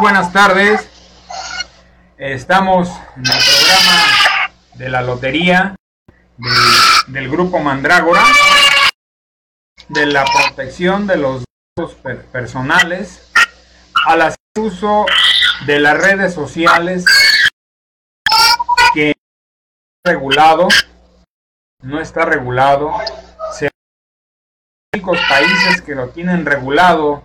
buenas tardes. Estamos en el programa de la lotería del, grupo Mandrágora, de la protección de los datos personales, al hacer uso de las redes sociales que regulado, no está regulado, se únicos países que lo tienen regulado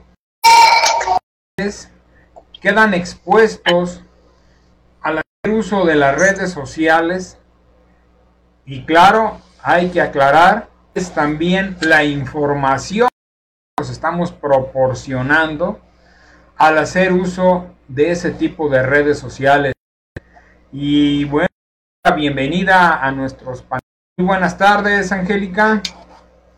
quedan expuestos al uso de las redes sociales y claro, hay que aclarar, es también la información que nos estamos proporcionando al hacer uso de ese tipo de redes sociales. Y bueno, bienvenida a nuestros paneles. Muy buenas tardes, Angélica.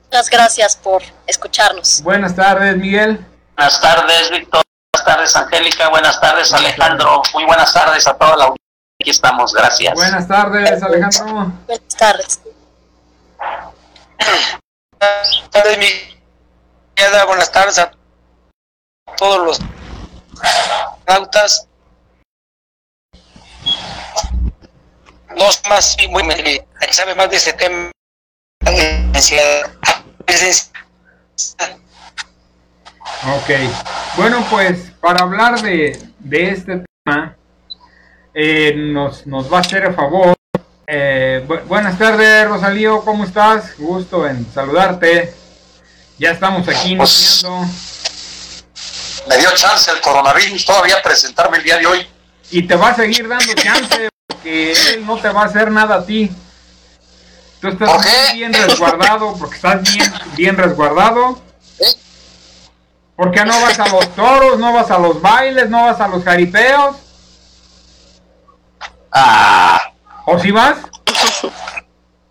Muchas gracias por escucharnos. Buenas tardes, Miguel. Buenas tardes, Víctor. Buenas tardes, Angélica. Buenas tardes, Alejandro. Muy buenas tardes a toda la audiencia. Aquí estamos, gracias. Buenas tardes, Alejandro. Buenas tardes. Buenas tardes, Miguel. Buenas tardes a todos los nautas. Dos más, muy, muy, sabe más de este tema. Ok, bueno pues para hablar de, de este tema eh, nos, nos va a hacer el favor. Eh, buenas tardes Rosalío, ¿cómo estás? Gusto en saludarte. Ya estamos aquí pues, Me dio chance el coronavirus todavía presentarme el día de hoy. Y te va a seguir dando chance porque él no te va a hacer nada a ti. Tú estás bien resguardado porque estás bien, bien resguardado. ¿Por qué no vas a los toros, no vas a los bailes, no vas a los jaripeos? Ah. ¿O si vas?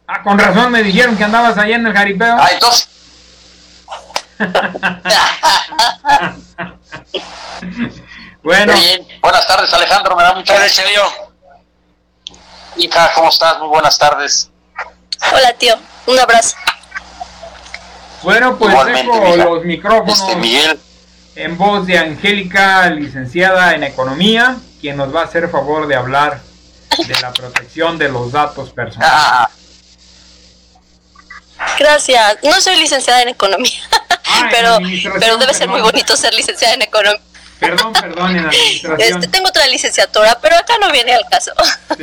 Ah, con razón me dijeron que andabas allá en el jaripeo. Ah, entonces. bueno. Buenas tardes, Alejandro. Me da mucha gusto. Hija, ¿cómo estás? Muy buenas tardes. Hola, tío. Un abrazo. Bueno, pues dejo los micrófonos este, Miguel. en voz de Angélica, licenciada en Economía, quien nos va a hacer favor de hablar de la protección de los datos personales. Ah. Gracias. No soy licenciada en Economía, pero, pero debe ser muy bonito ser licenciada en Economía. Perdón, perdón, en administración. Este, tengo otra licenciatura, pero acá no viene al caso.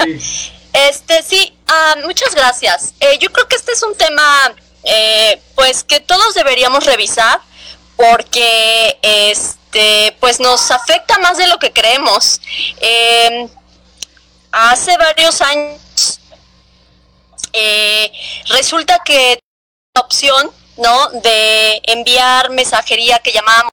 Sí. Este, sí, ah, muchas gracias. Eh, yo creo que este es un tema eh, pues que todos deberíamos revisar porque este pues nos afecta más de lo que creemos. Em, hace varios años eh, resulta que la opción no de enviar mensajería que llamábamos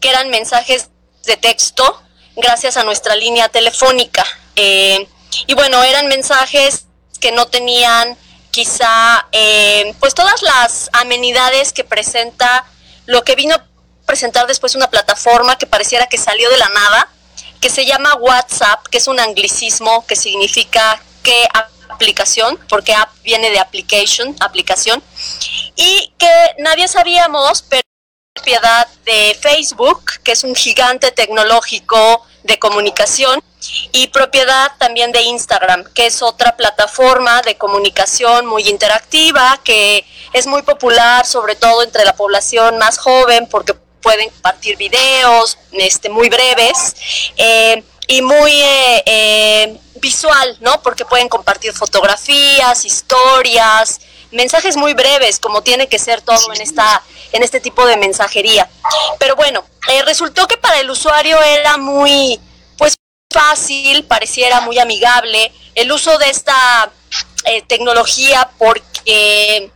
que eran mensajes de texto gracias a nuestra línea telefónica eh, y bueno eran mensajes que no tenían quizá eh, pues todas las amenidades que presenta lo que vino a presentar después una plataforma que pareciera que salió de la nada, que se llama WhatsApp, que es un anglicismo que significa que aplicación, porque app viene de application, aplicación, y que nadie sabíamos, pero propiedad de Facebook, que es un gigante tecnológico de comunicación, y propiedad también de Instagram, que es otra plataforma de comunicación muy interactiva, que es muy popular sobre todo entre la población más joven porque pueden compartir videos este, muy breves eh, y muy eh, eh, visual, ¿no? Porque pueden compartir fotografías, historias, mensajes muy breves, como tiene que ser todo en esta en este tipo de mensajería. Pero bueno, resultó que para el usuario era muy fácil, pareciera muy amigable el uso de esta eh, tecnología porque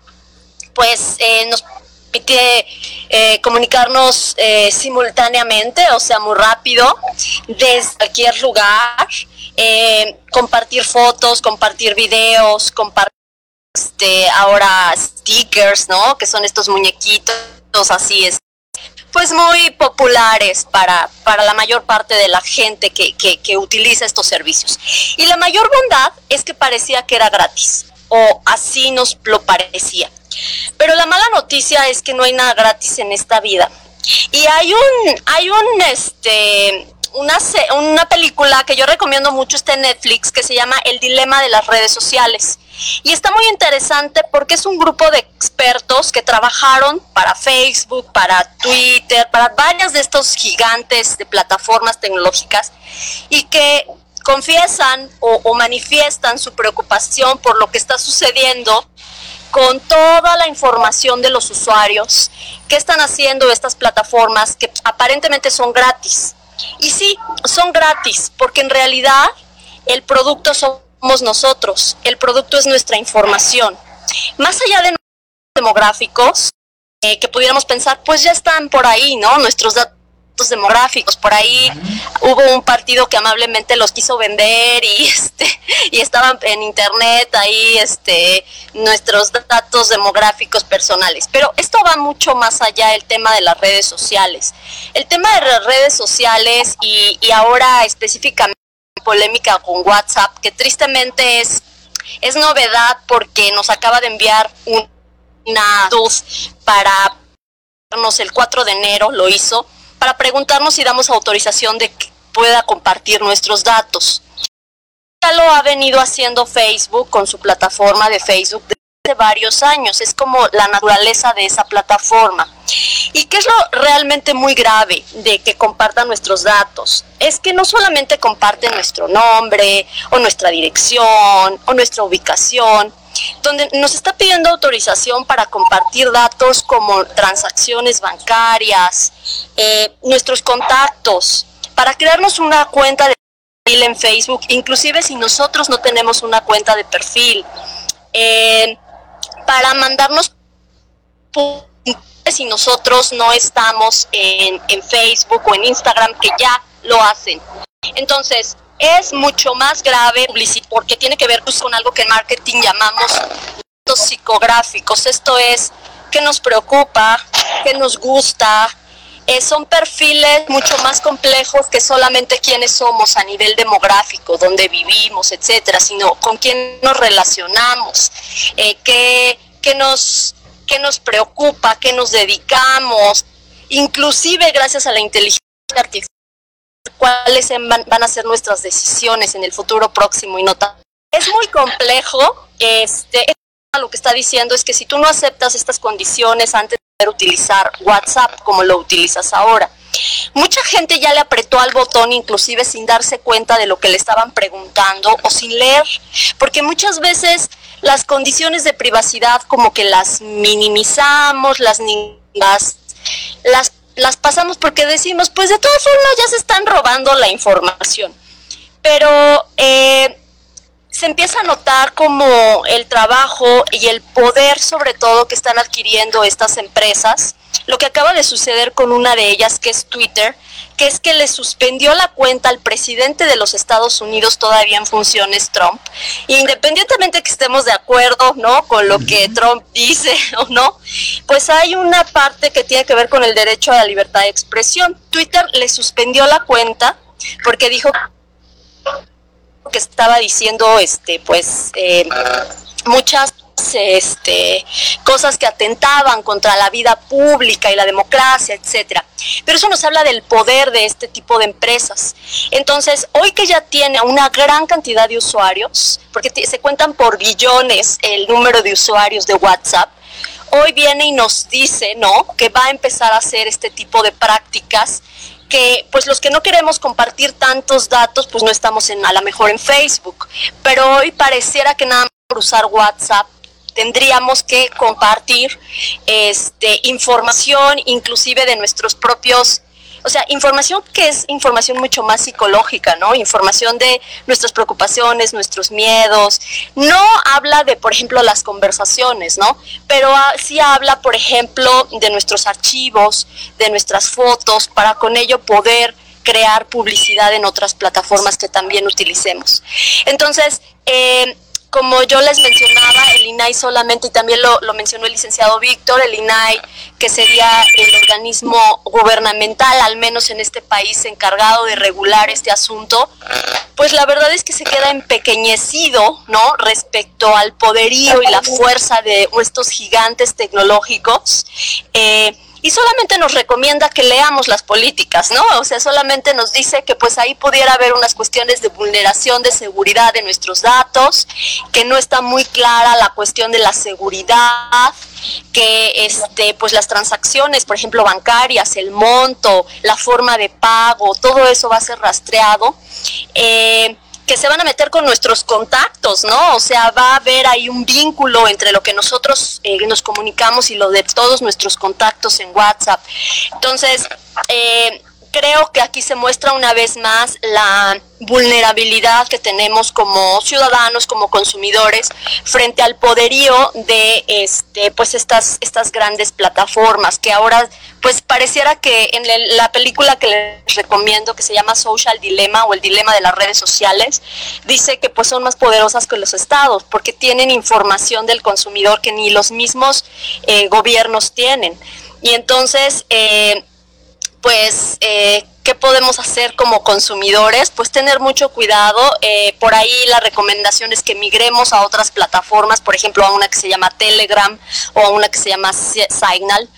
pues eh, nos permite eh, comunicarnos simultáneamente, o sea, muy rápido, desde cualquier lugar, compartir fotos, compartir videos, compartir este, ahora stickers, ¿no? Que son estos muñequitos así, es pues muy populares para, para la mayor parte de la gente que, que, utiliza estos servicios. Y la mayor bondad es que parecía que era gratis, o así nos lo parecía. Pero la mala noticia es que no hay nada gratis en esta vida. Y hay un, hay un, este, una, una película que yo recomiendo mucho, está en Netflix, que se llama El Dilema de las Redes Sociales. Y está muy interesante porque es un grupo de expertos que trabajaron para Facebook, para Twitter, para varias de estos gigantes de plataformas tecnológicas y que confiesan o, manifiestan su preocupación por lo que está sucediendo con toda la información de los usuarios, qué están haciendo estas plataformas que aparentemente son gratis. Y sí, son gratis, porque en realidad el producto somos nosotros, el producto es nuestra información. Más allá de demográficos, eh, que pudiéramos pensar, pues ya están por ahí, ¿no? Nuestros datos demográficos. Por ahí hubo un partido que amablemente los quiso vender y este y estaban en internet ahí este nuestros datos demográficos personales. Pero esto va mucho más allá del tema de las redes sociales. El tema de las redes sociales y, y ahora específicamente polémica con WhatsApp, que tristemente es, es novedad porque nos acaba de enviar una luz para el 4 de enero, lo hizo, para preguntarnos si damos autorización de que pueda compartir nuestros datos. Ya lo ha venido haciendo Facebook con su plataforma de Facebook desde varios años, es como la naturaleza de esa plataforma. ¿Y qué es lo realmente muy grave de que compartan nuestros datos? Es que no solamente comparten nuestro nombre o nuestra dirección o nuestra ubicación, donde nos está pidiendo autorización para compartir datos como transacciones bancarias, eh, nuestros contactos, para crearnos una cuenta de perfil en Facebook, inclusive si nosotros no tenemos una cuenta de perfil, eh, para mandarnos si nosotros no estamos en, en Facebook o en Instagram, que ya lo hacen. Entonces, es mucho más grave porque tiene que ver con algo que en marketing llamamos datos psicográficos. Esto es que nos preocupa, que nos gusta. Eh, son perfiles mucho más complejos que solamente quiénes somos a nivel demográfico, dónde vivimos, etcétera, sino con quién nos relacionamos, eh, qué, qué nos, qué nos preocupa, qué nos dedicamos, inclusive gracias a la inteligencia artificial cuáles van, a ser nuestras decisiones en el futuro próximo y no tan. Es muy complejo. Este, lo que está diciendo es que si tú no aceptas estas condiciones antes utilizar WhatsApp como lo utilizas ahora, mucha gente ya le apretó al botón inclusive sin darse cuenta de lo que le estaban preguntando o sin leer, porque muchas veces las condiciones de privacidad como que las minimizamos, las, las, las las pasamos porque decimos, pues de todas formas ya se están robando la información. Pero eh, se empieza a notar como el trabajo y el poder sobre todo que están adquiriendo estas empresas. Lo que acaba de suceder con una de ellas, que es Twitter, que es que le suspendió la cuenta al presidente de los Estados Unidos todavía en funciones Trump. Independientemente que estemos de acuerdo, ¿no? Con lo que Trump dice o no, pues hay una parte que tiene que ver con el derecho a la libertad de expresión. Twitter le suspendió la cuenta porque dijo que estaba diciendo, este, pues, eh, muchas este, cosas que atentaban contra la vida pública y la democracia, etcétera. Pero eso nos habla del poder de este tipo de empresas. Entonces, hoy que ya tiene una gran cantidad de usuarios, porque se cuentan por billones el número de usuarios de WhatsApp, hoy viene y nos dice, ¿no?, que va a empezar a hacer este tipo de prácticas que pues los que no queremos compartir tantos datos pues no estamos en a lo mejor en Facebook, pero hoy pareciera que nada más por usar WhatsApp tendríamos que compartir este, información inclusive de nuestros propios, o sea, información que es información mucho más psicológica, ¿no? Información de nuestras preocupaciones, nuestros miedos. No habla de, por ejemplo, las conversaciones, ¿no? Pero ah, sí habla, por ejemplo, de nuestros archivos, de nuestras fotos, para con ello poder crear publicidad en otras plataformas que también utilicemos. Entonces, eh, como yo les mencionaba, el INAI solamente, y también lo, mencionó el licenciado Víctor, el INAI, que sería el organismo gubernamental, al menos en este país, encargado de regular este asunto, pues la verdad es que se queda empequeñecido, ¿no? Respecto al poderío y la fuerza de estos gigantes tecnológicos. Eh, y solamente nos recomienda que leamos las políticas, ¿no? O sea, solamente nos dice que pues ahí pudiera haber unas cuestiones de vulneración de seguridad de nuestros datos, que no está muy clara la cuestión de la seguridad, que este pues las transacciones, por ejemplo, bancarias, el monto, la forma de pago, todo eso va a ser rastreado. Eh, que se van a meter con nuestros contactos, ¿no? O sea, va a haber ahí un vínculo entre lo que nosotros eh, nos comunicamos y lo de todos nuestros contactos en WhatsApp. Entonces, eh, creo que aquí se muestra una vez más la vulnerabilidad que tenemos como ciudadanos, como consumidores, frente al poderío de este, pues estas, estas grandes plataformas que ahora, pues pareciera que en la película que les recomiendo, que se llama Social Dilemma o el dilema de las redes sociales, dice que pues son más poderosas que los estados, porque tienen información del consumidor que ni los mismos eh, gobiernos tienen. Y entonces, eh, pues, eh, ¿qué podemos hacer como consumidores? Pues tener mucho cuidado. Eh, por ahí la recomendación es que migremos a otras plataformas, por ejemplo, a una que se llama Telegram o a una que se llama Signal.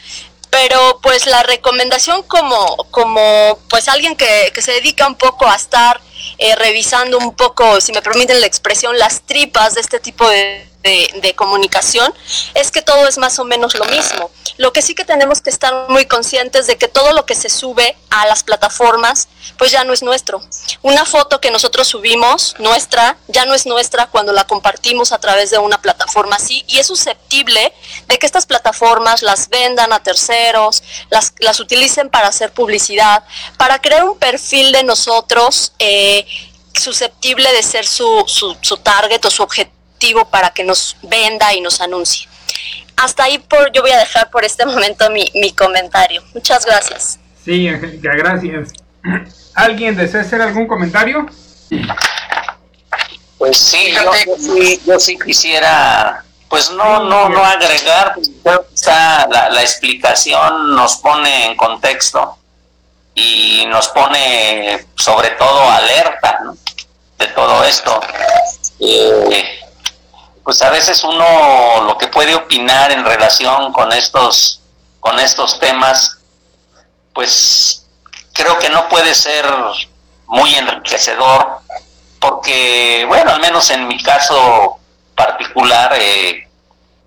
Pero pues la recomendación como, como pues alguien que, que se dedica un poco a estar eh, revisando un poco, si me permiten la expresión, las tripas de este tipo de comunicación, es que todo es más o menos lo mismo. Lo que sí que tenemos que estar muy conscientes de que todo lo que se sube a las plataformas, pues ya no es nuestro. Una foto que nosotros subimos, nuestra, ya no es nuestra cuando la compartimos a través de una plataforma así y es susceptible de que estas plataformas las vendan a terceros, las, las utilicen para hacer publicidad, para crear un perfil de nosotros eh, susceptible de ser su, su, su target o su objetivo para que nos venda y nos anuncie. Hasta ahí por, yo voy a dejar por este momento mi, mi comentario. Muchas gracias. Sí, Angélica, gracias. ¿Alguien desea hacer algún comentario? Pues sí, yo, sí, quisiera, pues no, no, no agregar, pues creo que está, la, la, explicación nos pone en contexto y nos pone sobre todo alerta de todo esto. Eh, pues a veces uno lo que puede opinar en relación con estos con estos temas pues creo que no puede ser muy enriquecedor porque bueno al menos en mi caso particular eh,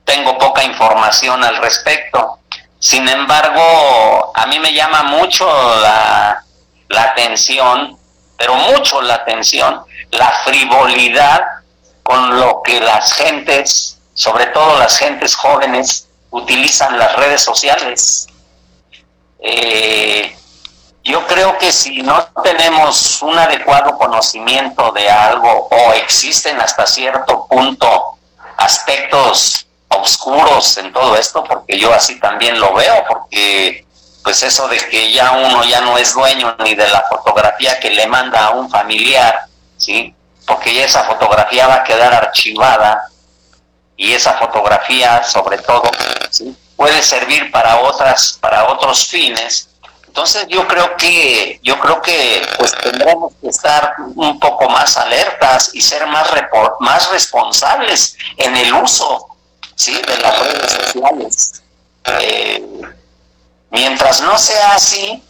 tengo poca información al respecto sin embargo a mí me llama mucho la, atención pero mucho la atención la frivolidad con lo que las gentes, sobre todo las gentes jóvenes, utilizan las redes sociales. Eh, yo creo que si no tenemos un adecuado conocimiento de algo o existen hasta cierto punto aspectos oscuros en todo esto, porque yo así también lo veo, porque pues eso de que ya uno ya no es dueño ni de la fotografía que le manda a un familiar, ¿sí? porque esa fotografía va a quedar archivada y esa fotografía sobre todo puede servir para otras para otros fines entonces yo creo que yo creo que pues tendremos que estar un poco más alertas y ser más más responsables en el uso sí de las redes sociales eh, mientras no sea así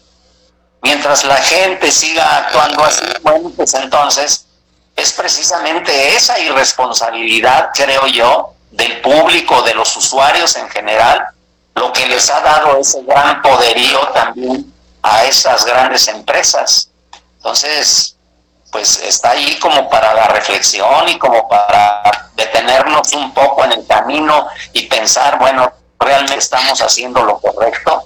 mientras la gente siga actuando así bueno pues entonces es precisamente esa irresponsabilidad, creo yo, del público, de los usuarios en general, lo que les ha dado ese gran poderío también a esas grandes empresas. Entonces, pues está ahí como para la reflexión y como para detenernos un poco en el camino y pensar, bueno, realmente estamos haciendo lo correcto,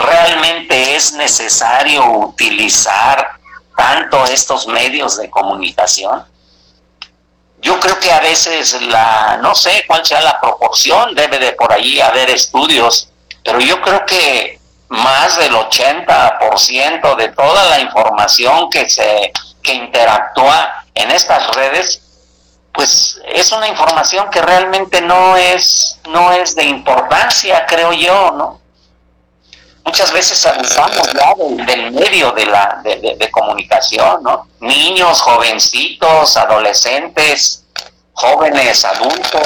realmente es necesario utilizar tanto estos medios de comunicación? Yo creo que a veces la, no sé cuál sea la proporción, debe de por ahí haber estudios, pero yo creo que más del 80% de toda la información que se que interactúa en estas redes pues es una información que realmente no es no es de importancia, creo yo, ¿no? muchas veces abusamos ya del, medio de la de, comunicación, ¿no? Niños, jovencitos, adolescentes, jóvenes, adultos,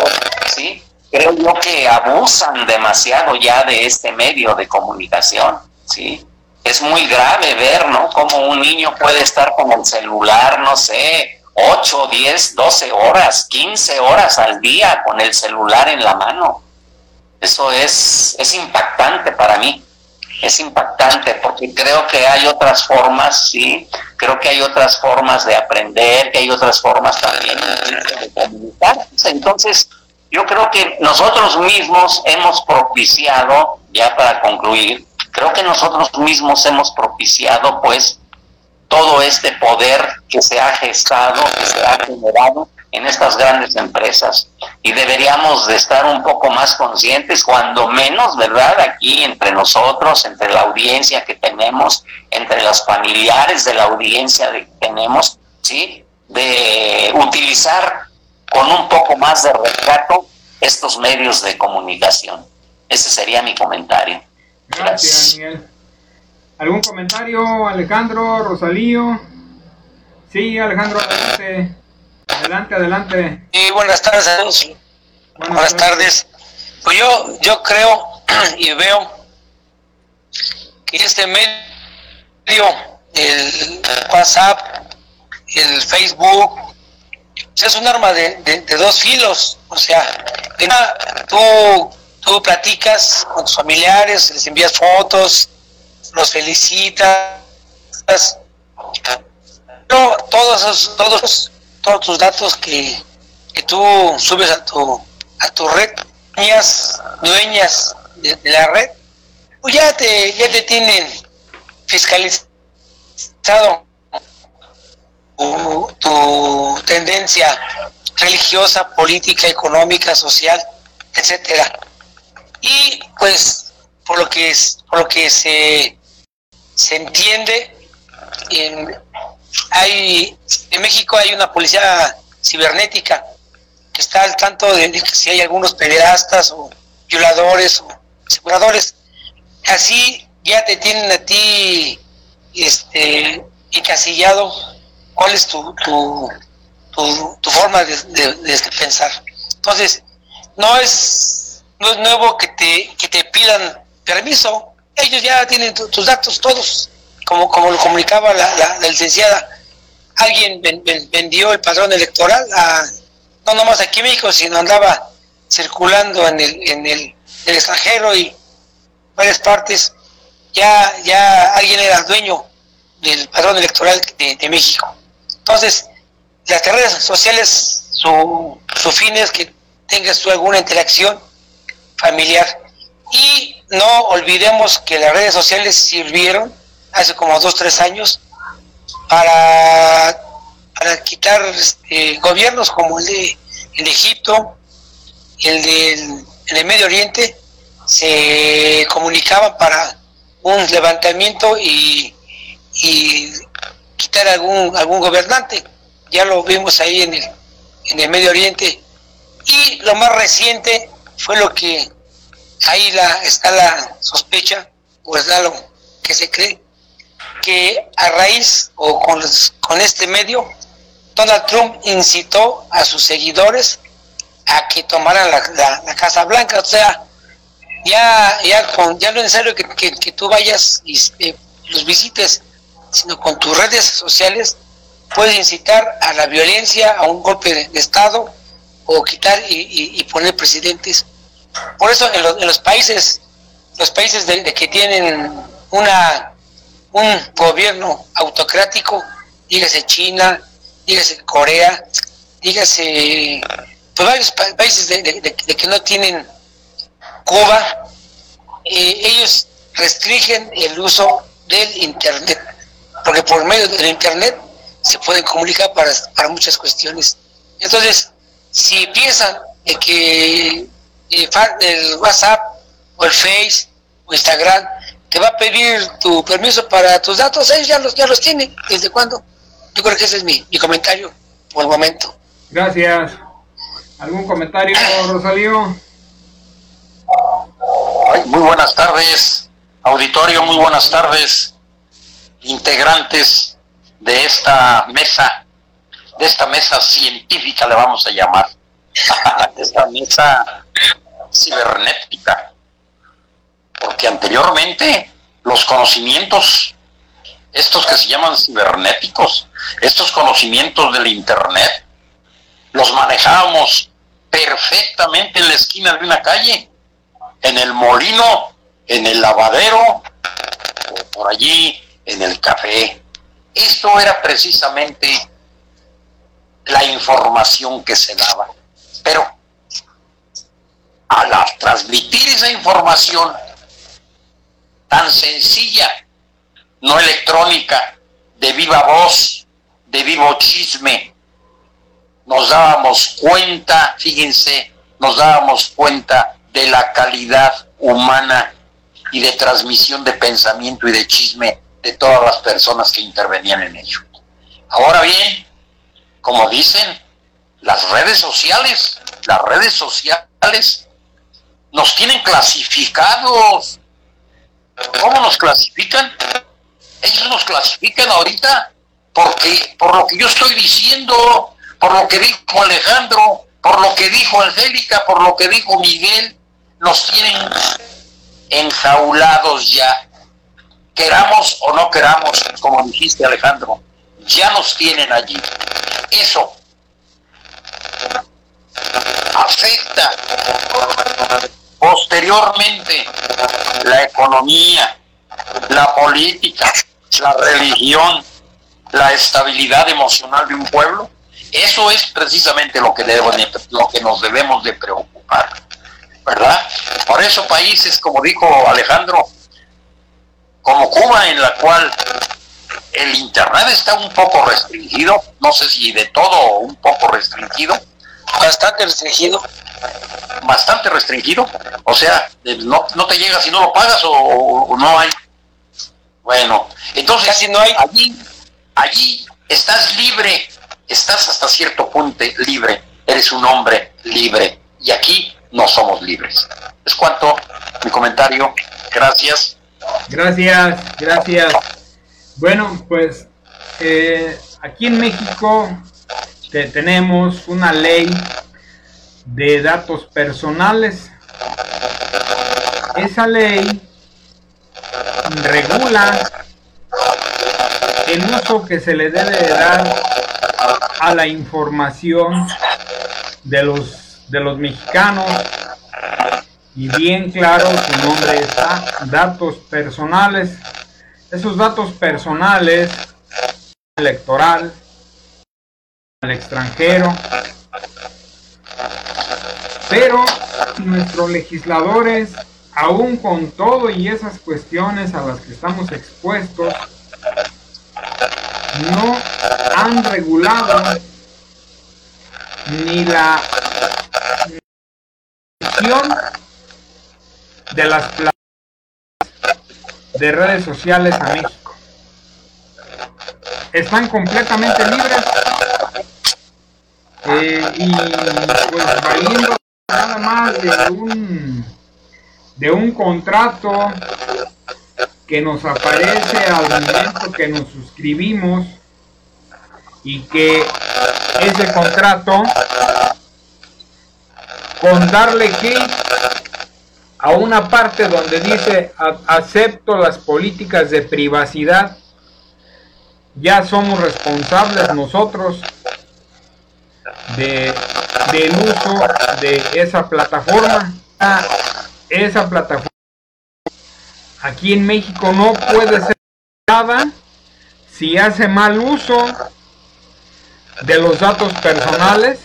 ¿sí? creo yo que abusan demasiado ya de este medio de comunicación, ¿sí? Es muy grave ver, ¿no? Cómo un niño puede estar con el celular, no sé, 8, 10, 12 horas, 15 horas al día con el celular en la mano. Eso es, es impactante para mí es impactante porque creo que hay otras formas, sí, creo que hay otras formas de aprender, que hay otras formas también de comunicar. Entonces, yo creo que nosotros mismos hemos propiciado, ya para concluir, creo que nosotros mismos hemos propiciado pues todo este poder que se ha gestado, que se ha generado en estas grandes empresas y deberíamos de estar un poco más conscientes, cuando menos, ¿verdad? Aquí entre nosotros, entre la audiencia que tenemos, entre los familiares de la audiencia que tenemos, ¿sí? De utilizar con un poco más de respeto estos medios de comunicación. Ese sería mi comentario. Gracias, Miguel. ¿Algún comentario, Alejandro, Rosalío? Sí, Alejandro, adelante. Adelante, adelante. Y buenas tardes a todos. Buenas, tardes. Pues yo, yo creo y veo que este medio, el WhatsApp, el Facebook, pues es un arma de, de, dos filos. O sea, tú, tú platicas con tus familiares, les envías fotos, los felicitas. Todos esos, todos todos tus datos que, que tú subes a tu, a tu red, dueñas, dueñas de, la red, pues ya te, ya te tienen fiscalizado tu, tendencia religiosa, política, económica, social, etcétera. Y pues por lo que es, por lo que se, se entiende en, hay en México hay una policía cibernética que está al tanto de, si hay algunos pederastas o violadores o aseguradores. Así ya te tienen a ti este encasillado cuál es tu, tu, tu, forma de, pensar. Entonces, no es, es nuevo que te, que te pidan permiso, ellos ya tienen tus datos todos. Como, como lo comunicaba la, la, licenciada, alguien vendió el padrón electoral a, no nomás aquí en México, sino andaba circulando en el, en el, extranjero y varias partes, ya, ya alguien era dueño del padrón electoral de, México. Entonces, las redes sociales, su, su fin es que tengas tú alguna interacción familiar. Y no olvidemos que las redes sociales sirvieron hace como dos, tres años, para, para quitar este, gobiernos como el de, el Egipto, el del el Medio Oriente, se comunicaban para un levantamiento y, y quitar algún, algún gobernante. Ya lo vimos ahí en el, en el Medio Oriente. Y lo más reciente fue lo que ahí la, está la sospecha, o está lo que se cree, que a raíz o con, este medio, Donald Trump incitó a sus seguidores a que tomaran la, Casa Blanca. O sea, ya, ya, con, ya no es necesario que, que, tú vayas y eh, los visites, sino con tus redes sociales puedes incitar a la violencia, a un golpe de, Estado o quitar y, poner presidentes. Por eso en, los países, los países de que tienen una un gobierno autocrático, dígase China, dígase Corea, dígase pues varios países de, que no tienen Cuba, eh, ellos restringen el uso del Internet, porque por medio del Internet se pueden comunicar para, para muchas cuestiones. Entonces, si piensan de que eh, el WhatsApp o el Face o Instagram te va a pedir tu permiso para tus datos, ellos ya los, ya los tienen. ¿Desde cuándo? Yo creo que ese es mi, mi comentario por el momento. Gracias. ¿Algún comentario, Rosalío? muy buenas tardes, auditorio, muy buenas tardes, integrantes de esta mesa, de esta mesa científica le vamos a llamar, de esta mesa cibernética. Porque anteriormente los conocimientos, estos que se llaman cibernéticos, estos conocimientos del Internet, los manejábamos perfectamente en la esquina de una calle, en el molino, en el lavadero, o por allí en el café. Esto era precisamente la información que se daba. Pero al transmitir esa información tan sencilla, no electrónica, de viva voz, de vivo chisme, nos dábamos cuenta, fíjense, nos dábamos cuenta de la calidad humana y de transmisión de pensamiento y de chisme de todas las personas que intervenían en ello. Ahora bien, como dicen, las redes sociales, las redes sociales nos tienen clasificados. ¿Cómo nos clasifican? Ellos nos clasifican ahorita porque por lo que yo estoy diciendo, por lo que dijo Alejandro, por lo que dijo Angélica, por lo que dijo Miguel, nos tienen enjaulados ya. Queramos o no queramos, como dijiste Alejandro, ya nos tienen allí. Eso afecta posteriormente la economía, la política, la religión, la estabilidad emocional de un pueblo. Eso es precisamente lo que, lo que nos debemos de preocupar, ¿verdad? Por eso países, como dijo Alejandro, como Cuba, en la cual el Internet está un poco restringido, no sé si de todo un poco restringido. Bastante restringido. Bastante restringido. O sea, no, no te llega si no lo pagas o, no hay. Bueno, entonces Casi no hay. allí, allí estás libre, estás hasta cierto punto libre, eres un hombre libre y aquí no somos libres. Es cuanto mi comentario. Gracias. Gracias, gracias. Bueno, pues eh, aquí en México tenemos una ley de datos personales. Esa ley regula el uso que se le debe dar a la información de los de los mexicanos y bien claro su nombre está datos personales esos datos personales, electoral, al extranjero. Pero nuestros legisladores, aún con todo y esas cuestiones a las que estamos expuestos, no han regulado ni la de las de redes sociales a México. Están completamente libres eh, y pues valiendo nada más de un, de un contrato que nos aparece al momento que nos suscribimos y que ese contrato con darle clic a una parte donde dice acepto las políticas de privacidad, ya somos responsables nosotros de, del uso de esa plataforma. Esa plataforma aquí en México no puede ser nada si hace mal uso de los datos personales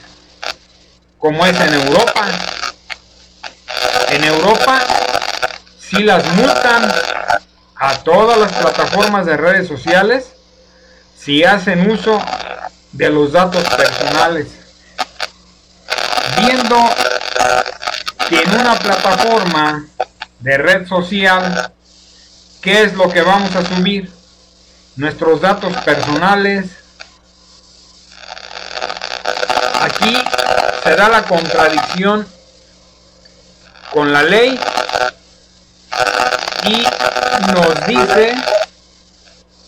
como es en Europa. En Europa si las multan a todas las plataformas de redes sociales si hacen uso de los datos personales. Viendo que en una plataforma de red social, ¿qué es lo que vamos a subir? Nuestros datos personales. Aquí se da la contradicción con la ley y nos dice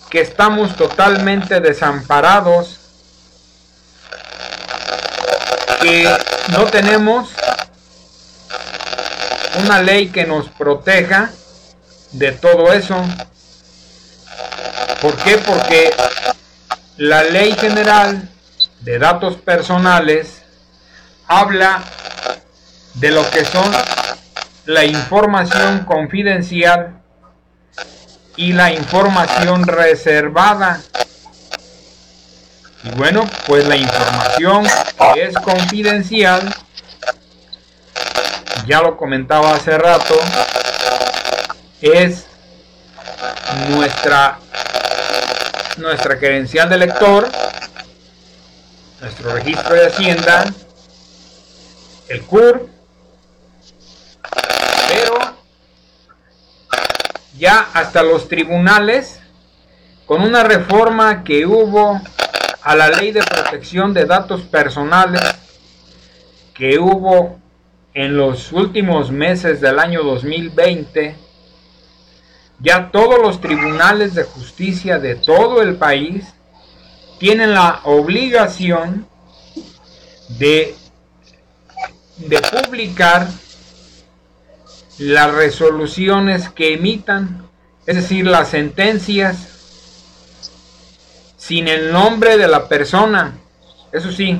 que estamos totalmente desamparados, que no tenemos una ley que nos proteja de todo eso. ¿Por qué? Porque la ley general de datos personales habla de lo que son la información confidencial y la información reservada. Y bueno, pues la información que es confidencial, ya lo comentaba hace rato, es nuestra nuestra credencial de lector, nuestro registro de hacienda, el CUR, pero ya hasta los tribunales, con una reforma que hubo a la ley de protección de datos personales que hubo en los últimos meses del año 2020, ya todos los tribunales de justicia de todo el país tienen la obligación de, de publicar las resoluciones que emitan, es decir, las sentencias, sin el nombre de la persona. Eso sí,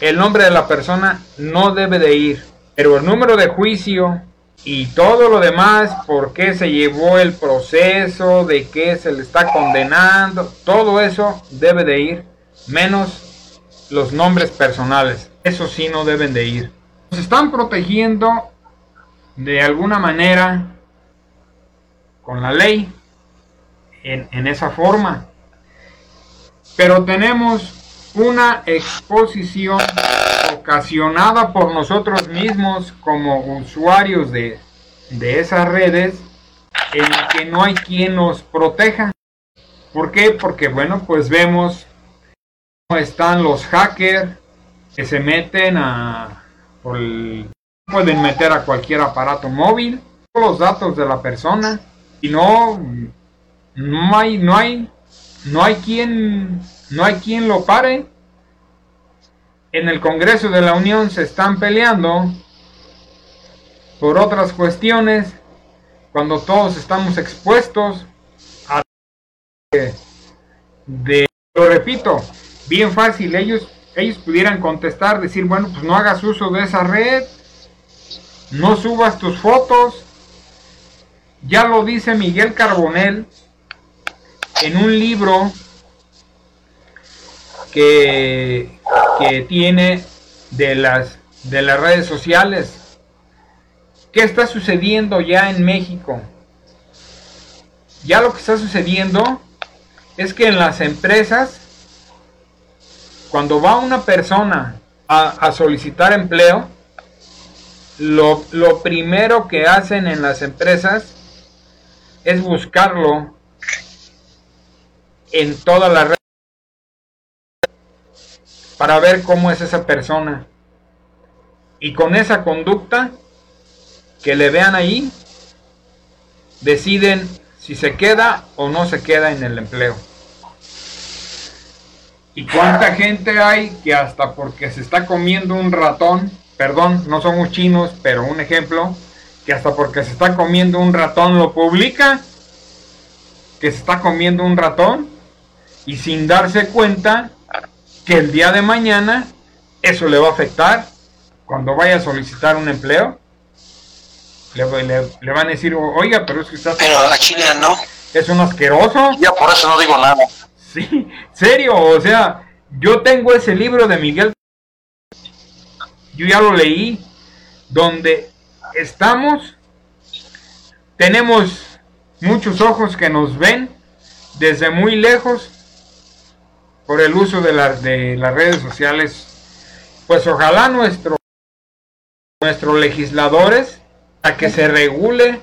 el nombre de la persona no debe de ir, pero el número de juicio y todo lo demás, por qué se llevó el proceso, de qué se le está condenando, todo eso debe de ir, menos los nombres personales. Eso sí no deben de ir. Se están protegiendo de alguna manera con la ley en, en esa forma. Pero tenemos una exposición ocasionada por nosotros mismos como usuarios de, de esas redes en que no hay quien nos proteja. ¿Por qué? Porque bueno, pues vemos cómo están los hackers que se meten a pueden meter a cualquier aparato móvil los datos de la persona y no no hay no hay no hay quien no hay quien lo pare. En el Congreso de la Unión se están peleando por otras cuestiones cuando todos estamos expuestos a de, lo repito bien fácil ellos ellos pudieran contestar decir bueno pues no hagas uso de esa red no subas tus fotos ya lo dice Miguel Carbonel en un libro que, que tiene de las, de las redes sociales. ¿Qué está sucediendo ya en México? Ya lo que está sucediendo es que en las empresas, cuando va una persona a, solicitar empleo, lo, lo, primero que hacen en las empresas es buscarlo en todas las redes para ver cómo es esa persona. Y con esa conducta que le vean ahí, deciden si se queda o no se queda en el empleo. ¿Y cuánta gente hay que hasta porque se está comiendo un ratón, perdón, no somos chinos, pero un ejemplo, que hasta porque se está comiendo un ratón lo publica, que se está comiendo un ratón, y sin darse cuenta que el día de mañana eso le va a afectar cuando vaya a solicitar un empleo. Le, van a decir, oiga, pero es que está... Pero a China no. Es un asqueroso. Ya por eso no digo nada. Sí, serio, o sea, yo tengo ese libro de Miguel. Yo ya lo leí, donde estamos, tenemos muchos ojos que nos ven desde muy lejos por el uso de, de las redes sociales, pues ojalá nuestro, nuestros legisladores a que se regule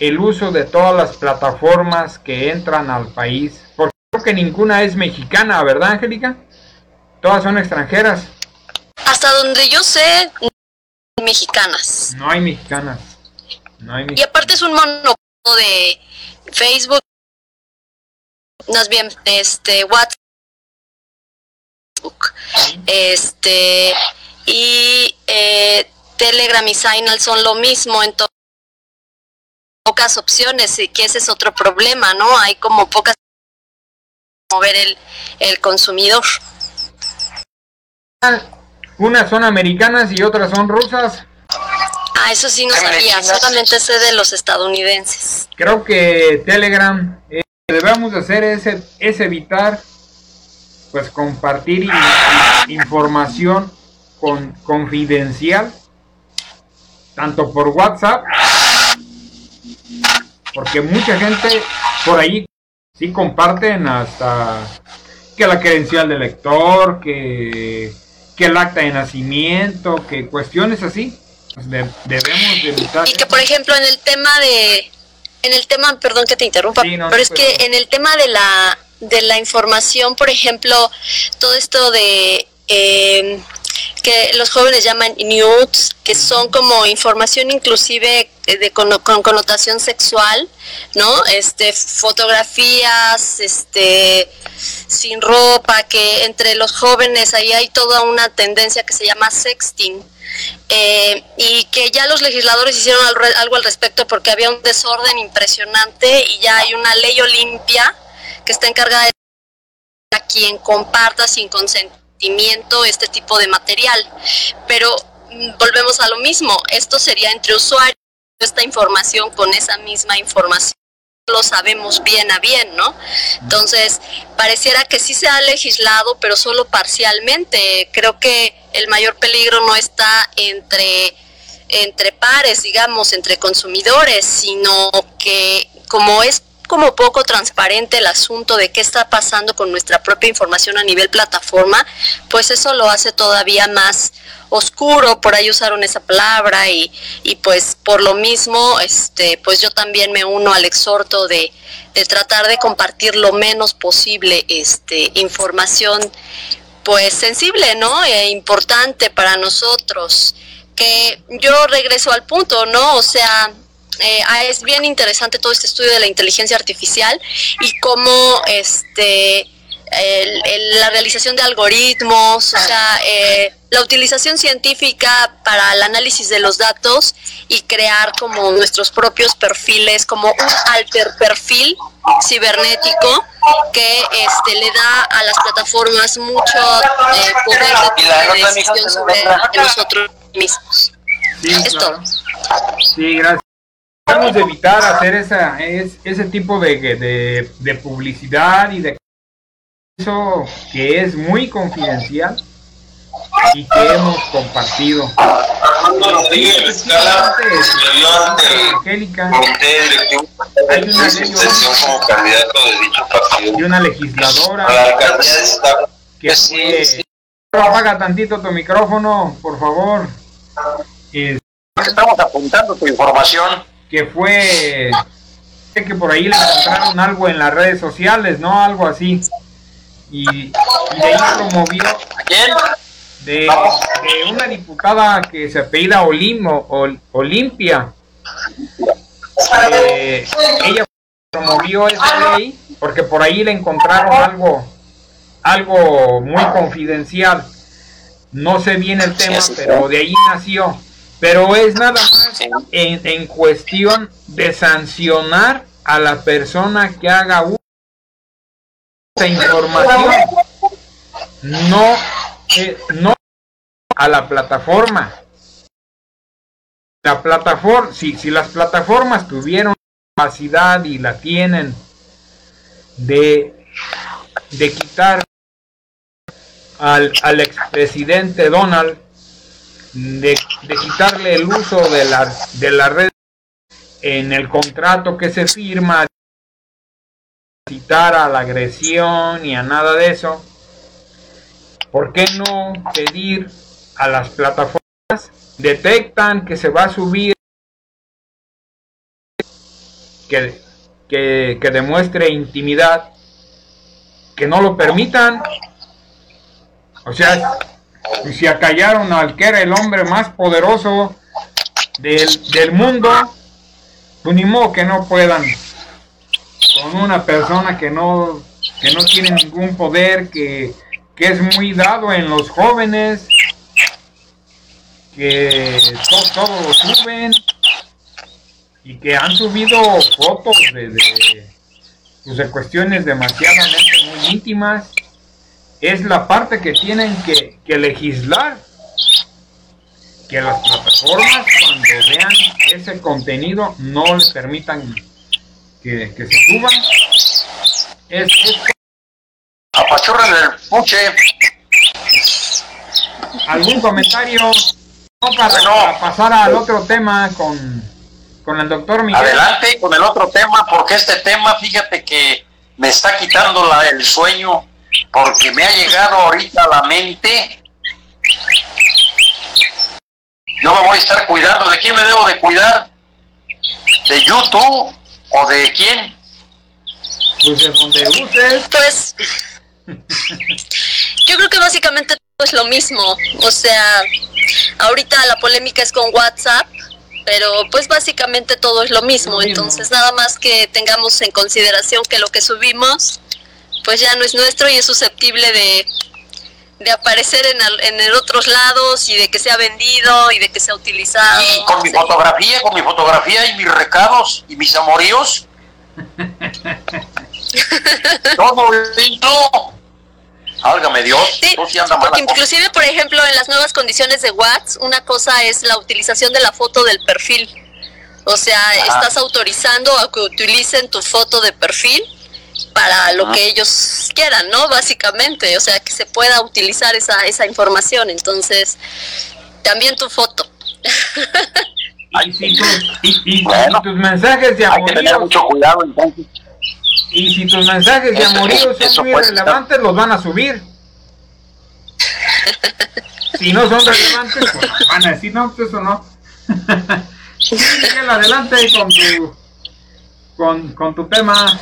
el uso de todas las plataformas que entran al país, porque creo que ninguna es mexicana, ¿verdad, Angélica? Todas son extranjeras. Hasta donde yo sé, mexicanas. No hay mexicanas. No hay Y aparte es un monopolio de Facebook, más bien este WhatsApp este, y eh, Telegram y Signal son lo mismo, entonces pocas opciones y que ese es otro problema, ¿no? Hay como pocas mover el, el consumidor. Unas son americanas y otras son rusas. Ah, eso sí no sabía, solamente sé de los estadounidenses. Creo que Telegram, eh, debemos hacer ese, es evitar pues compartir información con, confidencial, tanto por WhatsApp, porque mucha gente por ahí sí comparten hasta que la credencial del lector, que, que el acta de nacimiento, que cuestiones así. Pues, debemos de Y que por ejemplo en el tema de en el tema, perdón que te interrumpa, pero es que en el tema de la de la información, por ejemplo, todo esto de eh, que los jóvenes llaman nudes, que son como información inclusive de, con, connotación sexual, ¿no? Este, fotografías, este, sin ropa, que entre los jóvenes ahí hay toda una tendencia que se llama sexting. Eh, y que ya los legisladores hicieron algo al respecto porque había un desorden impresionante y ya hay una ley olimpia que está encargada de a quien comparta sin consentimiento este tipo de material. Pero mm, volvemos a lo mismo, esto sería entre usuarios, esta información con esa misma información lo sabemos bien a bien, ¿no? Entonces, pareciera que sí se ha legislado, pero solo parcialmente. Creo que el mayor peligro no está entre entre pares, digamos, entre consumidores, sino que como es como poco transparente el asunto de qué está pasando con nuestra propia información a nivel plataforma, pues eso lo hace todavía más oscuro, por ahí usaron esa palabra y, y pues por lo mismo, este, pues yo también me uno al exhorto de, de tratar de compartir lo menos posible este, información pues sensible, ¿no? E importante para nosotros. Que yo regreso al punto, ¿no? O sea, eh, ah, es bien interesante todo este estudio de la inteligencia artificial y cómo este la realización de algoritmos, o sea, eh, la utilización científica para el análisis de los datos y crear como nuestros propios perfiles, como un alter perfil cibernético que este le da a las plataformas mucho eh, poder de decisión sobre nosotros mismos. es todo. Sí, gracias. Debemos evitar hacer esa, ese tipo de, de, publicidad y de eso que es muy confidencial y que hemos compartido. Angélica, hay una y una legisladora que fue, apaga tantito tu micrófono, por favor. Estamos apuntando tu información que fue que por ahí le encontraron algo en las redes sociales, ¿no? Algo así. Y, de ahí promovió de, de, una diputada que se apellida Olim, Olimpia. Eh, ella promovió esa ley porque por ahí le encontraron algo algo muy confidencial. No sé bien el tema, pero de ahí nació pero es nada más en, en cuestión de sancionar a la persona que haga uso de información, no, eh, no a la plataforma. La plataforma, si, si las plataformas tuvieron capacidad y la tienen de, de quitar al, al expresidente Donald de, quitarle el uso de la, de la red en el contrato que se firma, citar a la agresión y a nada de eso, ¿por qué no pedir a las plataformas detectan que se va a subir que, que, que demuestre intimidad, que no lo permitan? O sea, y se acallaron al que era el hombre más poderoso del, del mundo, pues ni modo que no puedan con una persona que no, que no tiene ningún poder, que, que es muy dado en los jóvenes, que todos lo suben y que han subido fotos de, pues, de, cuestiones demasiadamente muy íntimas, es la parte que tienen que, que legislar que las plataformas cuando vean ese contenido no les permitan que, que se suban. Es, es... Apachurran el puche. ¿Algún comentario? No, para, pasar al otro tema con, con el doctor Miguel. Adelante con el otro tema, porque este tema, fíjate que me está quitando la, el sueño, porque me ha llegado ahorita a la mente yo me voy a estar cuidando. ¿De quién me debo de cuidar? ¿De YouTube o de quién? Pues de donde. Pues yo creo que básicamente todo es lo mismo. O sea, ahorita la polémica es con WhatsApp, pero pues básicamente todo es lo mismo. Entonces nada más que tengamos en consideración que lo que subimos pues ya no es nuestro y es susceptible de de aparecer en, el, en otros lados y de que se ha vendido y de que se ha utilizado. Y con mi fotografía, con mi fotografía y mis recados y mis amoríos. Todo esto. Álgame Dios. Sí, porque inclusive, por ejemplo, en las nuevas condiciones de WhatsApp, una cosa es la utilización de la foto del perfil. O sea, estás autorizando a que utilicen tu foto de perfil para lo que ellos quieran, ¿no? Básicamente, o sea, que se pueda utilizar esa, esa información. Entonces, también tu foto. y, si y, tus mensajes de amoríos... mucho cuidado entonces. Y si tus mensajes de amoríos son muy relevantes, los van a subir. si no son relevantes, pues van a decir, no, pues eso no. adelante con tu, con, con tu tema.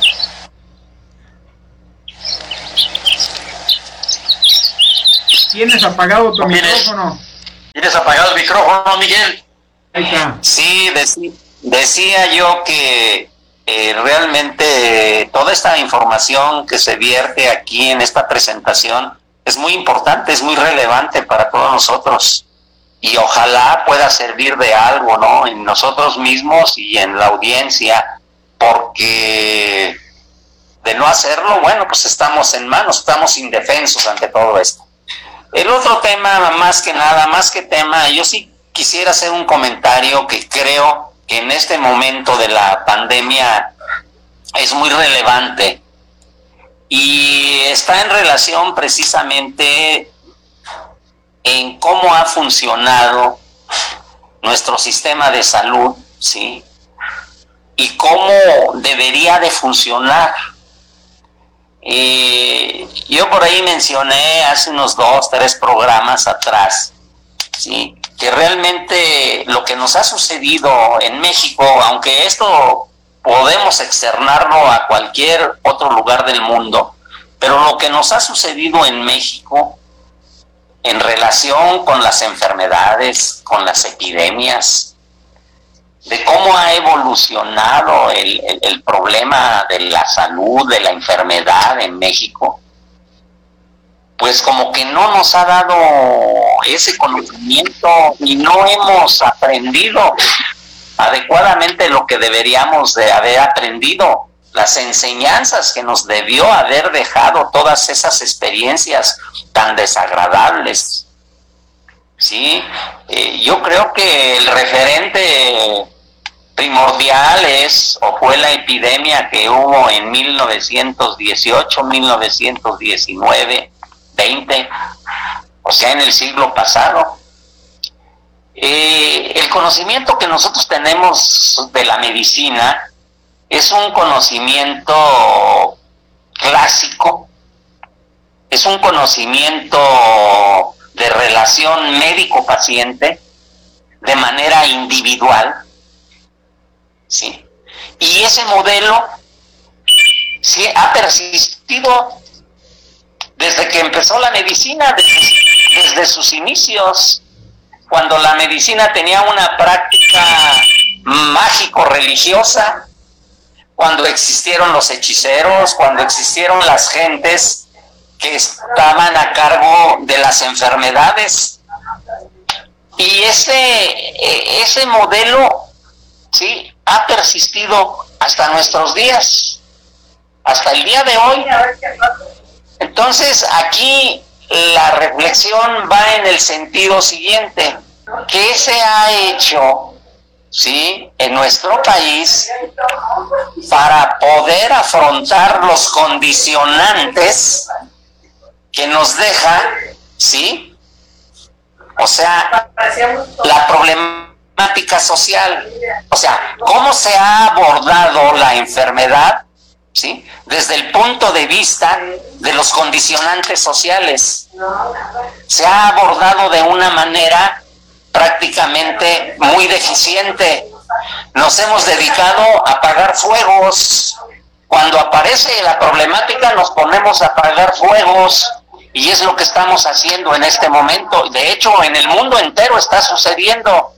¿Tienes apagado tu micrófono? ¿Tienes apagado el micrófono, Miguel? Ahí está. Sí, decía yo que eh, realmente toda esta información que se vierte aquí en esta presentación es muy importante, es muy relevante para todos nosotros y ojalá pueda servir de algo, ¿no? En nosotros mismos y en la audiencia, porque de no hacerlo, bueno, pues estamos en manos, estamos indefensos ante todo esto. El otro tema, más que nada, más que tema, yo sí quisiera hacer un comentario que creo que en este momento de la pandemia es muy relevante y está en relación precisamente en cómo ha funcionado nuestro sistema de salud, ¿sí? Y cómo debería de funcionar y yo por ahí mencioné hace unos dos, tres programas atrás, ¿sí? que realmente lo que nos ha sucedido en México, aunque esto podemos externarlo a cualquier otro lugar del mundo, pero lo que nos ha sucedido en México en relación con las enfermedades, con las epidemias, de cómo ha evolucionado el, problema de la salud, de la enfermedad en México, pues como que no nos ha dado ese conocimiento y no hemos aprendido adecuadamente lo que deberíamos de haber aprendido, las enseñanzas que nos debió haber dejado todas esas experiencias tan desagradables. Sí, eh, yo creo que el referente primordial es o fue la epidemia que hubo en 1918, 1919, 20, o sea, en el siglo pasado. Eh, el conocimiento que nosotros tenemos de la medicina es un conocimiento clásico, es un conocimiento de relación médico-paciente de manera individual, ¿sí? Y ese modelo sí, ha persistido desde que empezó la medicina, desde, sus inicios, cuando la medicina tenía una práctica mágico-religiosa, cuando existieron los hechiceros, cuando existieron las gentes que estaban a cargo de las enfermedades Y ese, e, ese modelo, ¿sí? Ha persistido hasta nuestros días, hasta el día de hoy. Entonces, aquí la reflexión va en el sentido siguiente. ¿Qué se ha hecho, sí, en nuestro país para poder afrontar los condicionantes que nos deja, sí, o sea, la problemática social, o sea, cómo se ha abordado la enfermedad, sí, desde el punto de vista de los condicionantes sociales. Se ha abordado de una manera prácticamente muy deficiente. Nos hemos dedicado a apagar fuegos. Cuando aparece la problemática nos ponemos a apagar fuegos y es lo que estamos haciendo en este momento. De hecho, en el mundo entero está sucediendo.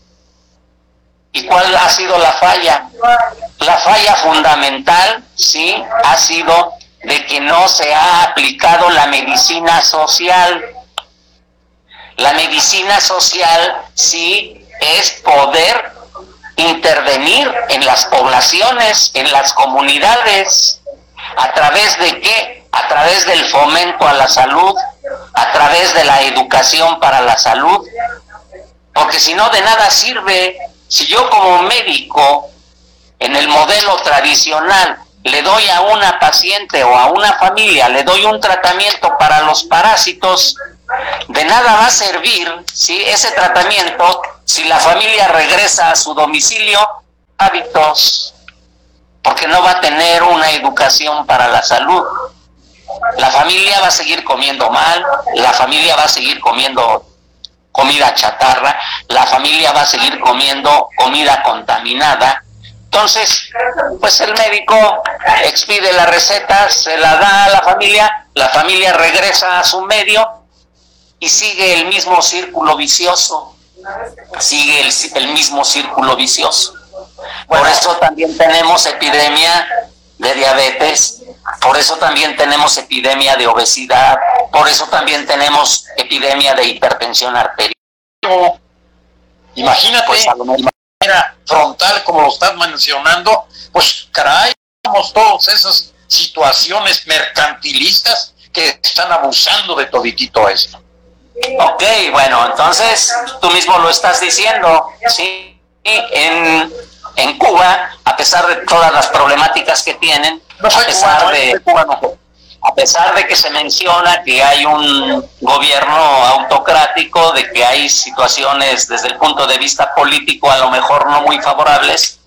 ¿Y cuál ha sido la falla? La falla fundamental, sí, ha sido de que no se ha aplicado la medicina social la medicina social sí es poder intervenir en las poblaciones, en las comunidades, a través de qué? A través del fomento a la salud, a través de la educación para la salud, porque si no de nada sirve, si yo como médico, en el modelo tradicional, le doy a una paciente o a una familia, le doy un tratamiento para los parásitos, de nada va a servir si ese tratamiento, si la familia regresa a su domicilio, hábitos, porque no va a tener una educación para la salud. La familia va a seguir comiendo mal, la familia va a seguir comiendo comida chatarra, la familia va a seguir comiendo comida contaminada. Entonces, pues el médico expide la receta, se la da a la familia, la familia regresa a su medio y sigue el mismo círculo vicioso, sigue el, mismo círculo vicioso. Por eso también tenemos epidemia de diabetes, por eso también tenemos epidemia de obesidad, por eso también tenemos epidemia de hipertensión arterial. Imagínate, pues, manera frontal, como lo estás mencionando, pues caray, tenemos todas esas situaciones mercantilistas que están abusando de toditito esto. Ok, bueno, entonces tú mismo lo estás diciendo, ¿sí? En, en Cuba, a pesar de todas las problemáticas que tienen, a pesar de, a pesar de que se menciona que hay un gobierno autocrático, de que hay situaciones desde el punto de vista político a lo mejor no muy favorables,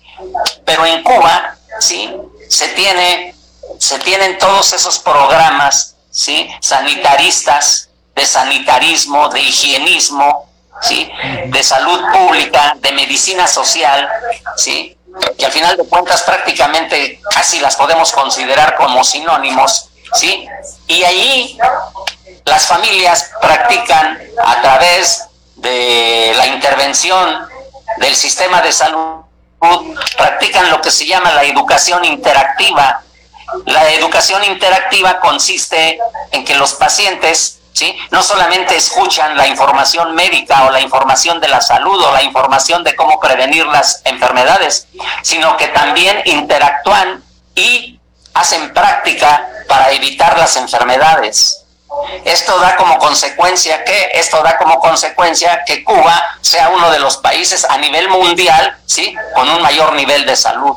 pero en Cuba, sí, se tiene, se tienen todos esos programas, sí, sanitaristas de sanitarismo, de higienismo, ¿sí? de salud pública, de medicina social, ¿sí? Que al final de cuentas prácticamente casi las podemos considerar como sinónimos, ¿sí? Y ahí las familias practican a través de la intervención del sistema de salud, practican lo que se llama la educación interactiva. La educación interactiva consiste en que los pacientes no solamente escuchan la información médica o la información de la salud o la información de cómo prevenir las enfermedades, sino que también interactúan y hacen práctica para evitar las enfermedades. Esto da como consecuencia que esto da como consecuencia que Cuba sea uno de los países a nivel mundial, ¿sí? con un mayor nivel de salud.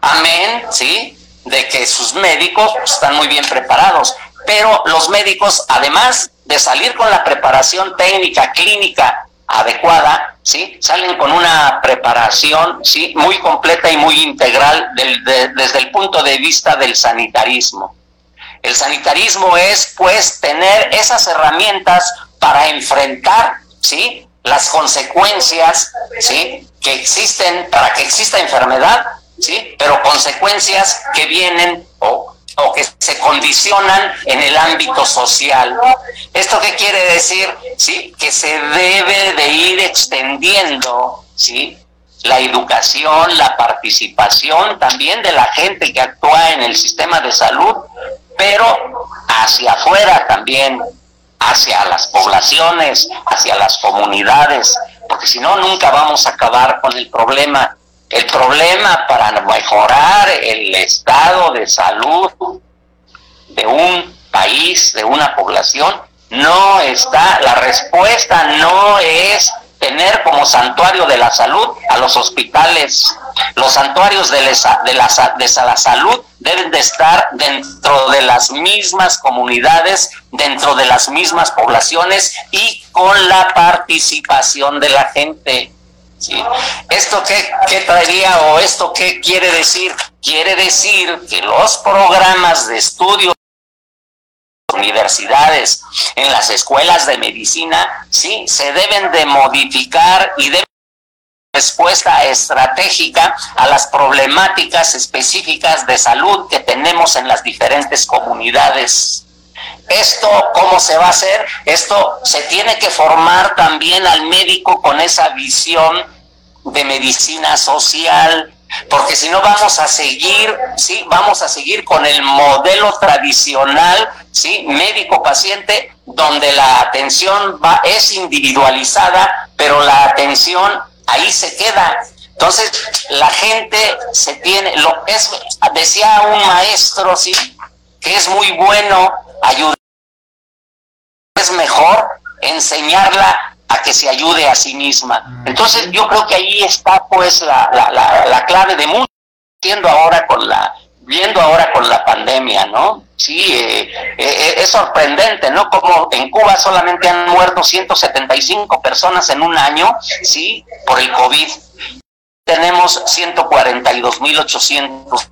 Amén, ¿sí? De que sus médicos están muy bien preparados pero los médicos, además de salir con la preparación técnica, clínica adecuada, ¿sí? Salen con una preparación, ¿sí? Muy completa y muy integral desde el punto de vista del sanitarismo. El sanitarismo es, pues, tener esas herramientas para enfrentar, ¿sí? Las consecuencias, ¿sí? Que existen para que exista enfermedad, ¿sí? Pero consecuencias que vienen o o que se condicionan en el ámbito social. ¿Esto qué quiere decir? ¿Sí? Que se debe de ir extendiendo, ¿sí? La educación, la participación también de la gente que actúa en el sistema de salud, pero hacia afuera también, hacia las poblaciones, hacia las comunidades, porque si no, nunca vamos a acabar con el problema. El problema para mejorar el estado de salud de un país, de una población, no está, la respuesta no es tener como santuario de la salud a los hospitales. Los santuarios de, la, de, la, salud deben de estar dentro de las mismas comunidades, dentro de las mismas poblaciones y con la participación de la gente. ¿Esto qué, qué traería o esto qué quiere decir? Quiere decir que los programas de estudio universidades, en las escuelas de medicina, sí, se deben de modificar y deben respuesta estratégica a las problemáticas específicas de salud que tenemos en las diferentes comunidades. Esto, ¿cómo se va a hacer? Esto se tiene que formar también al médico con esa visión de medicina social, porque si no vamos a seguir, sí, vamos a seguir con el modelo tradicional, sí, médico-paciente, donde la atención va, es individualizada, pero la atención ahí se queda. Entonces, la gente se tiene, lo es, decía un maestro, sí, que es muy bueno ayudar, es mejor enseñarla a que se ayude a sí misma. Entonces yo creo que ahí está pues la, la, la, clave de mucho, viendo ahora con la viendo ahora con la pandemia, ¿no? Sí, eh, eh, es sorprendente, ¿no? Como en Cuba solamente han muerto 175 personas en un año, ¿sí? Por el COVID. Tenemos 142.800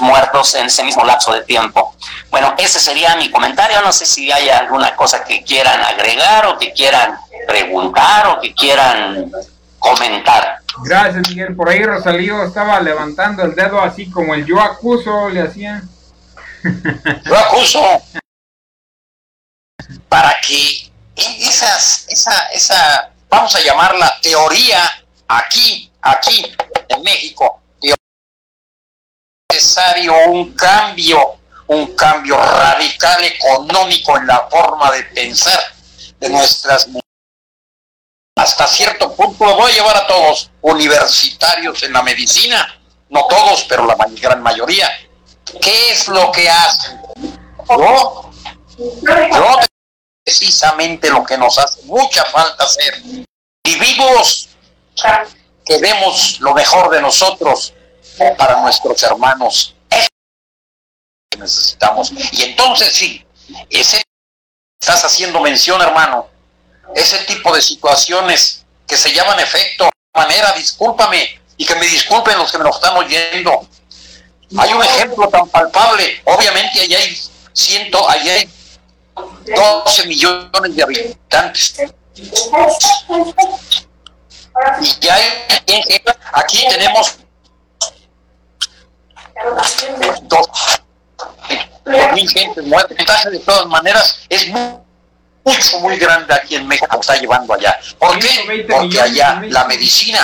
muertos en ese mismo lapso de tiempo. Bueno, ese sería mi comentario. No sé si hay alguna cosa que quieran agregar o que quieran preguntar o que quieran comentar. Gracias, Miguel. Por ahí Rosalío estaba levantando el dedo así como el yo acuso le hacía. Yo acuso para que esas, esa, esa, vamos a llamarla teoría aquí, aquí en México, un cambio, un cambio radical económico en la forma de pensar de nuestras hasta cierto punto lo voy a llevar a todos, universitarios en la medicina, no todos, pero la gran mayoría. ¿Qué es lo que hacen? Yo, precisamente lo que nos hace mucha falta hacer. Vivimos que demos lo mejor de nosotros para nuestros hermanos. que necesitamos. Y entonces sí, ese estás haciendo mención, hermano, ese tipo de situaciones que se llaman efecto, manera, discúlpame, y que me disculpen los que me lo están oyendo. Hay un ejemplo tan palpable, obviamente allá hay ciento, allá hay 12 millones de habitantes. Y ya hay, aquí tenemos mil gente muertas. De todas maneras, es muy mucho, muy grande aquí en México está llevando allá. ¿Por qué? Porque allá la medicina,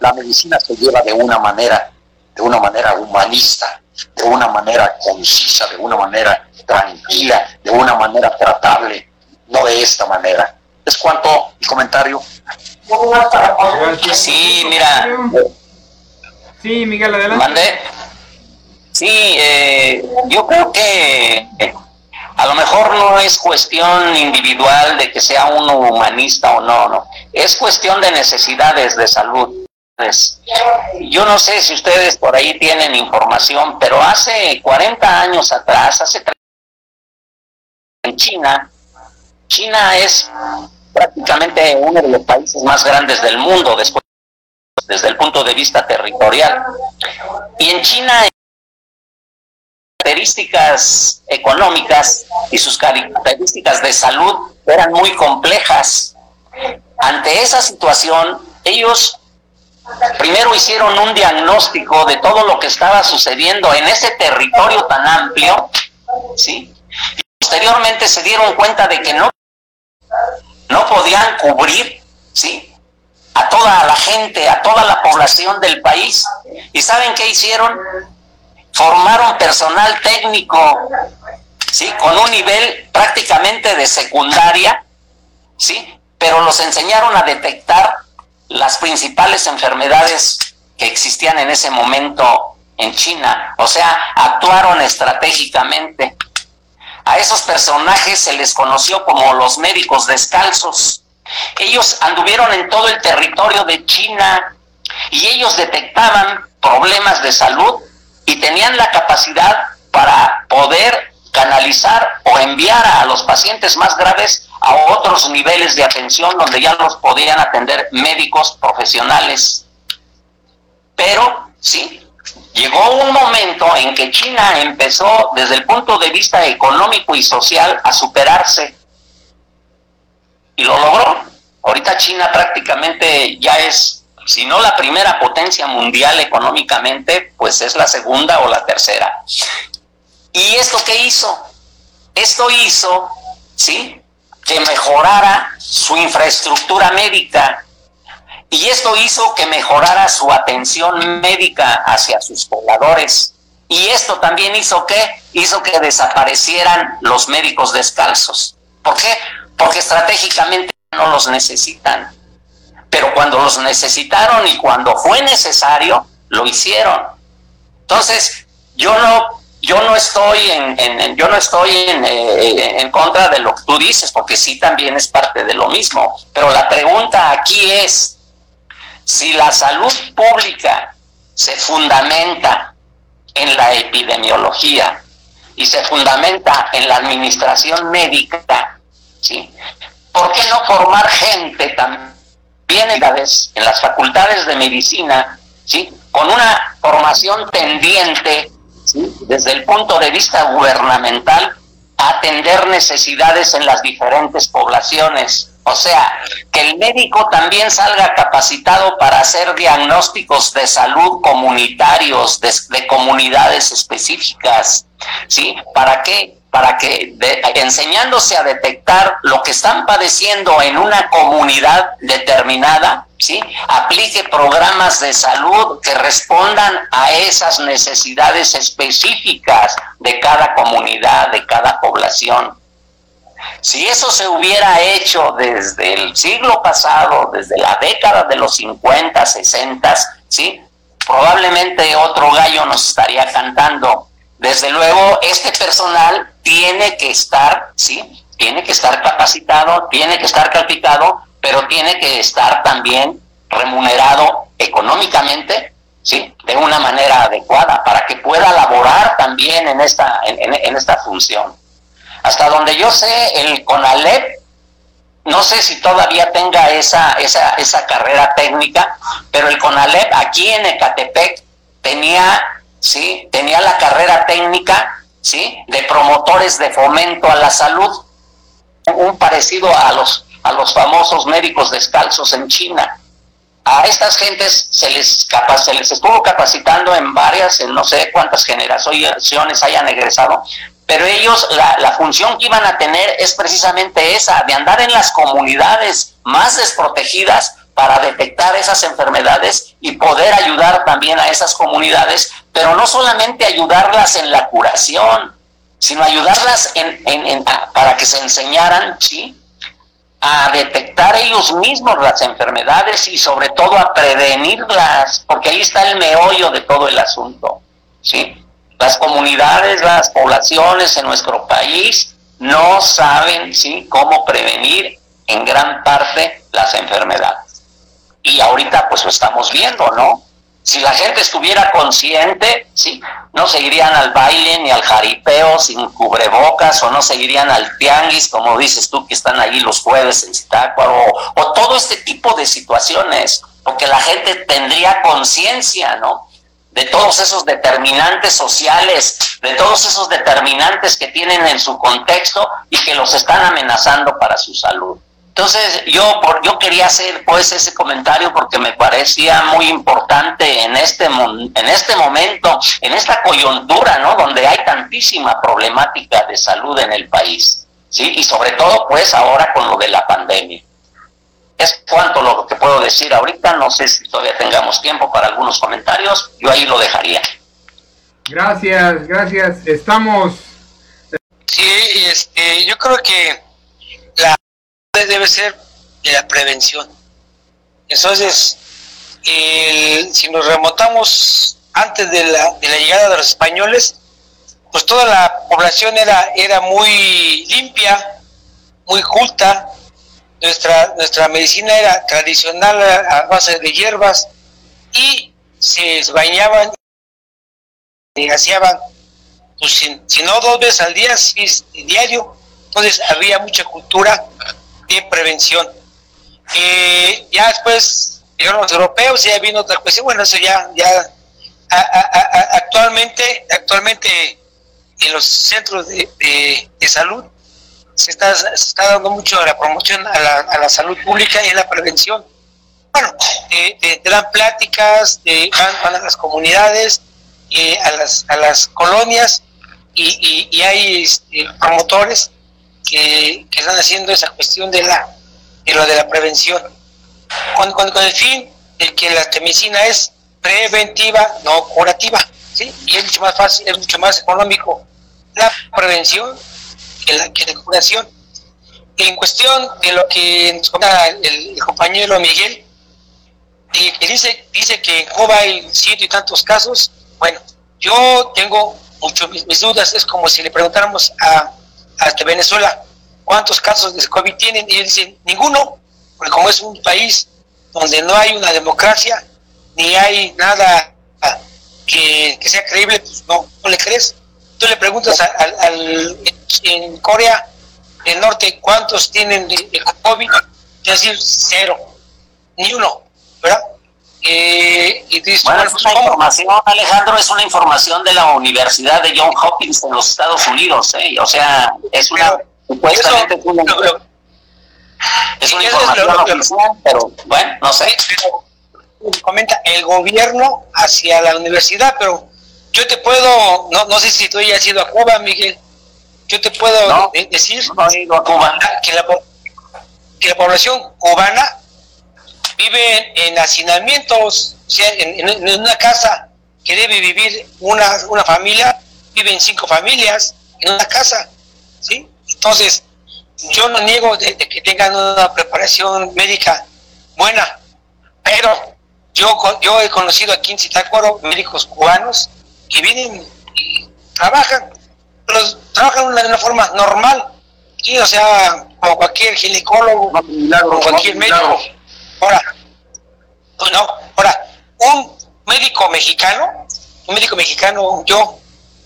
la medicina se lleva de una manera, de una manera humanista, de una manera concisa, de una manera tranquila, de una manera tratable, no de esta manera. ¿Es cuanto mi comentario? Sí, mira. Sí, Miguel, adelante. Sí, eh, yo creo que a lo mejor no es cuestión individual de que sea uno humanista o no, no. Es cuestión de necesidades de salud. Yo no sé si ustedes por ahí tienen información, pero hace 40 años atrás, hace en China, China es prácticamente uno de los países más grandes del mundo después, desde el punto de vista territorial. Y en China características económicas y sus características de salud eran muy complejas. Ante esa situación, ellos primero hicieron un diagnóstico de todo lo que estaba sucediendo en ese territorio tan amplio, ¿sí? Y posteriormente se dieron cuenta de que no, no podían cubrir, ¿sí? A toda la gente, a toda la población del país. ¿Y saben qué hicieron? Formaron personal técnico, ¿sí? Con un nivel prácticamente de secundaria, ¿sí? Pero los enseñaron a detectar las principales enfermedades que existían en ese momento en China, o sea, actuaron estratégicamente. A esos personajes se les conoció como los médicos descalzos. Ellos anduvieron en todo el territorio de China y ellos detectaban problemas de salud y tenían la capacidad para poder canalizar o enviar a los pacientes más graves a otros niveles de atención donde ya los podían atender médicos profesionales. Pero, sí, llegó un momento en que China empezó desde el punto de vista económico y social a superarse. Y lo logró. Ahorita China prácticamente ya es si no la primera potencia mundial económicamente, pues es la segunda o la tercera. ¿Y esto qué hizo? Esto hizo, ¿sí? Que mejorara su infraestructura médica. Y esto hizo que mejorara su atención médica hacia sus pobladores. Y esto también hizo que hizo que desaparecieran los médicos descalzos. ¿Por qué? Porque estratégicamente no los necesitan pero cuando los necesitaron y cuando fue necesario, lo hicieron. Entonces, yo no, yo no estoy en, yo no estoy eh, en, contra de lo que tú dices, porque sí también es parte de lo mismo. Pero la pregunta aquí es, si la salud pública se fundamenta en la epidemiología y se fundamenta en la administración médica, ¿sí? ¿por qué no formar gente también? Vienen vez en las facultades de medicina, ¿sí? con una formación tendiente desde el punto de vista gubernamental a atender necesidades en las diferentes poblaciones. O sea, que el médico también salga capacitado para hacer diagnósticos de salud comunitarios, de comunidades específicas. ¿Sí? ¿Para qué? Para que enseñándose a detectar lo que están padeciendo en una comunidad determinada, ¿sí? aplique programas de salud que respondan a esas necesidades específicas de cada comunidad, de cada población. Si eso se hubiera hecho desde el siglo pasado, desde la década de los 50, 60, ¿sí? probablemente otro gallo nos estaría cantando desde luego, este personal tiene que estar, ¿sí? Tiene que estar capacitado, tiene que estar calificado, pero tiene que estar también remunerado económicamente, ¿sí? De una manera adecuada para que pueda laborar también en esta, en, esta función. Hasta donde yo sé, el CONALEP, no sé si todavía tenga esa, esa, esa carrera técnica, pero el CONALEP aquí en Ecatepec tenía ¿sí? Tenía la carrera técnica, ¿sí? De promotores de fomento a la salud, un parecido a los, a los famosos médicos descalzos en China. A estas gentes se les, se les estuvo capacitando en varias, en no sé cuántas generaciones hayan egresado, pero ellos, la, la, función que iban a tener es precisamente esa, de andar en las comunidades más desprotegidas para detectar esas enfermedades y poder ayudar también a esas comunidades, pero no solamente ayudarlas en la curación, sino ayudarlas en, para que se enseñaran, ¿sí? a detectar ellos mismos las enfermedades y sobre todo a prevenirlas, porque ahí está el meollo de todo el asunto, ¿sí? Las comunidades, las poblaciones en nuestro país no saben, ¿sí?, cómo prevenir en gran parte las enfermedades. Y ahorita pues lo estamos viendo, ¿no? Si la gente estuviera consciente, sí, no se irían al baile ni al jaripeo sin cubrebocas o no se irían al tianguis, como dices tú, que están allí los jueves en Zitácuaro, o, todo este tipo de situaciones, porque la gente tendría conciencia, ¿no? De todos esos determinantes sociales, de todos esos determinantes que tienen en su contexto y que los están amenazando para su salud. Entonces yo, por, yo quería hacer pues ese comentario porque me parecía muy importante en este, en este momento, en esta coyuntura, ¿no? Donde hay tantísima problemática de salud en el país, ¿sí? Y sobre todo pues ahora con lo de la pandemia. Es cuanto lo que puedo decir ahorita, no sé si todavía tengamos tiempo para algunos comentarios, yo ahí lo dejaría. Gracias, gracias. Estamos Sí, este, yo creo que la debe ser la prevención. Entonces, si nos remontamos antes de la, de la llegada de los españoles, pues toda la población era, era muy limpia, muy culta, nuestra, nuestra medicina era tradicional a, base de hierbas y se bañaban y hacían, pues, si, no dos veces al día, si diario, entonces había mucha cultura de prevención. Eh, ya después llegaron los europeos y ya vino otra cuestión, bueno, eso ya, ya actualmente, actualmente en los centros de, de, salud se está, se está, dando mucho la promoción a la, a la salud pública y a la prevención. Bueno, te, dan pláticas, van, a las comunidades, eh, a, las, a las colonias y, y, hay este, promotores que, que, están haciendo esa cuestión de la de lo de la prevención con, con, con el fin de que la medicina es preventiva, no curativa. ¿sí? Y es mucho más fácil, es mucho más económico la prevención que la, que la curación. En cuestión de lo que nos comenta el, compañero Miguel, que dice, dice que en Cuba hay ciento y tantos casos, bueno, yo tengo mucho mis, dudas, es como si le preguntáramos a, a Venezuela cuántos casos de COVID tienen y ellos dicen ninguno, porque como es un país donde no hay una democracia, ni hay nada que, sea creíble, pues no, no le crees. Tú le preguntas al, en Corea del Norte cuántos tienen el COVID, es decir, cero, ni uno, ¿verdad? Eh, y dices, bueno, es pues, una información, Alejandro, es una información de la Universidad de John Hopkins en los Estados Unidos, ¿eh? o sea, es una, supuestamente es una, es una información pero bueno, no sé. Comenta el gobierno hacia la universidad, pero yo te puedo, no, no sé si tú ya has ido a Cuba, Miguel, yo te puedo decir Que, la, que la población cubana vive en hacinamientos, o sea, en, una casa que debe vivir una, una familia, viven cinco familias en una casa, ¿sí? Entonces, yo no niego de que tengan una preparación médica buena, pero yo, yo he conocido aquí en Zitácuaro médicos cubanos que vienen y trabajan, pero trabajan de una forma normal, ¿sí? o sea, como cualquier ginecólogo, como cualquier médico. Ahora, no, ahora, un médico mexicano, un médico mexicano, yo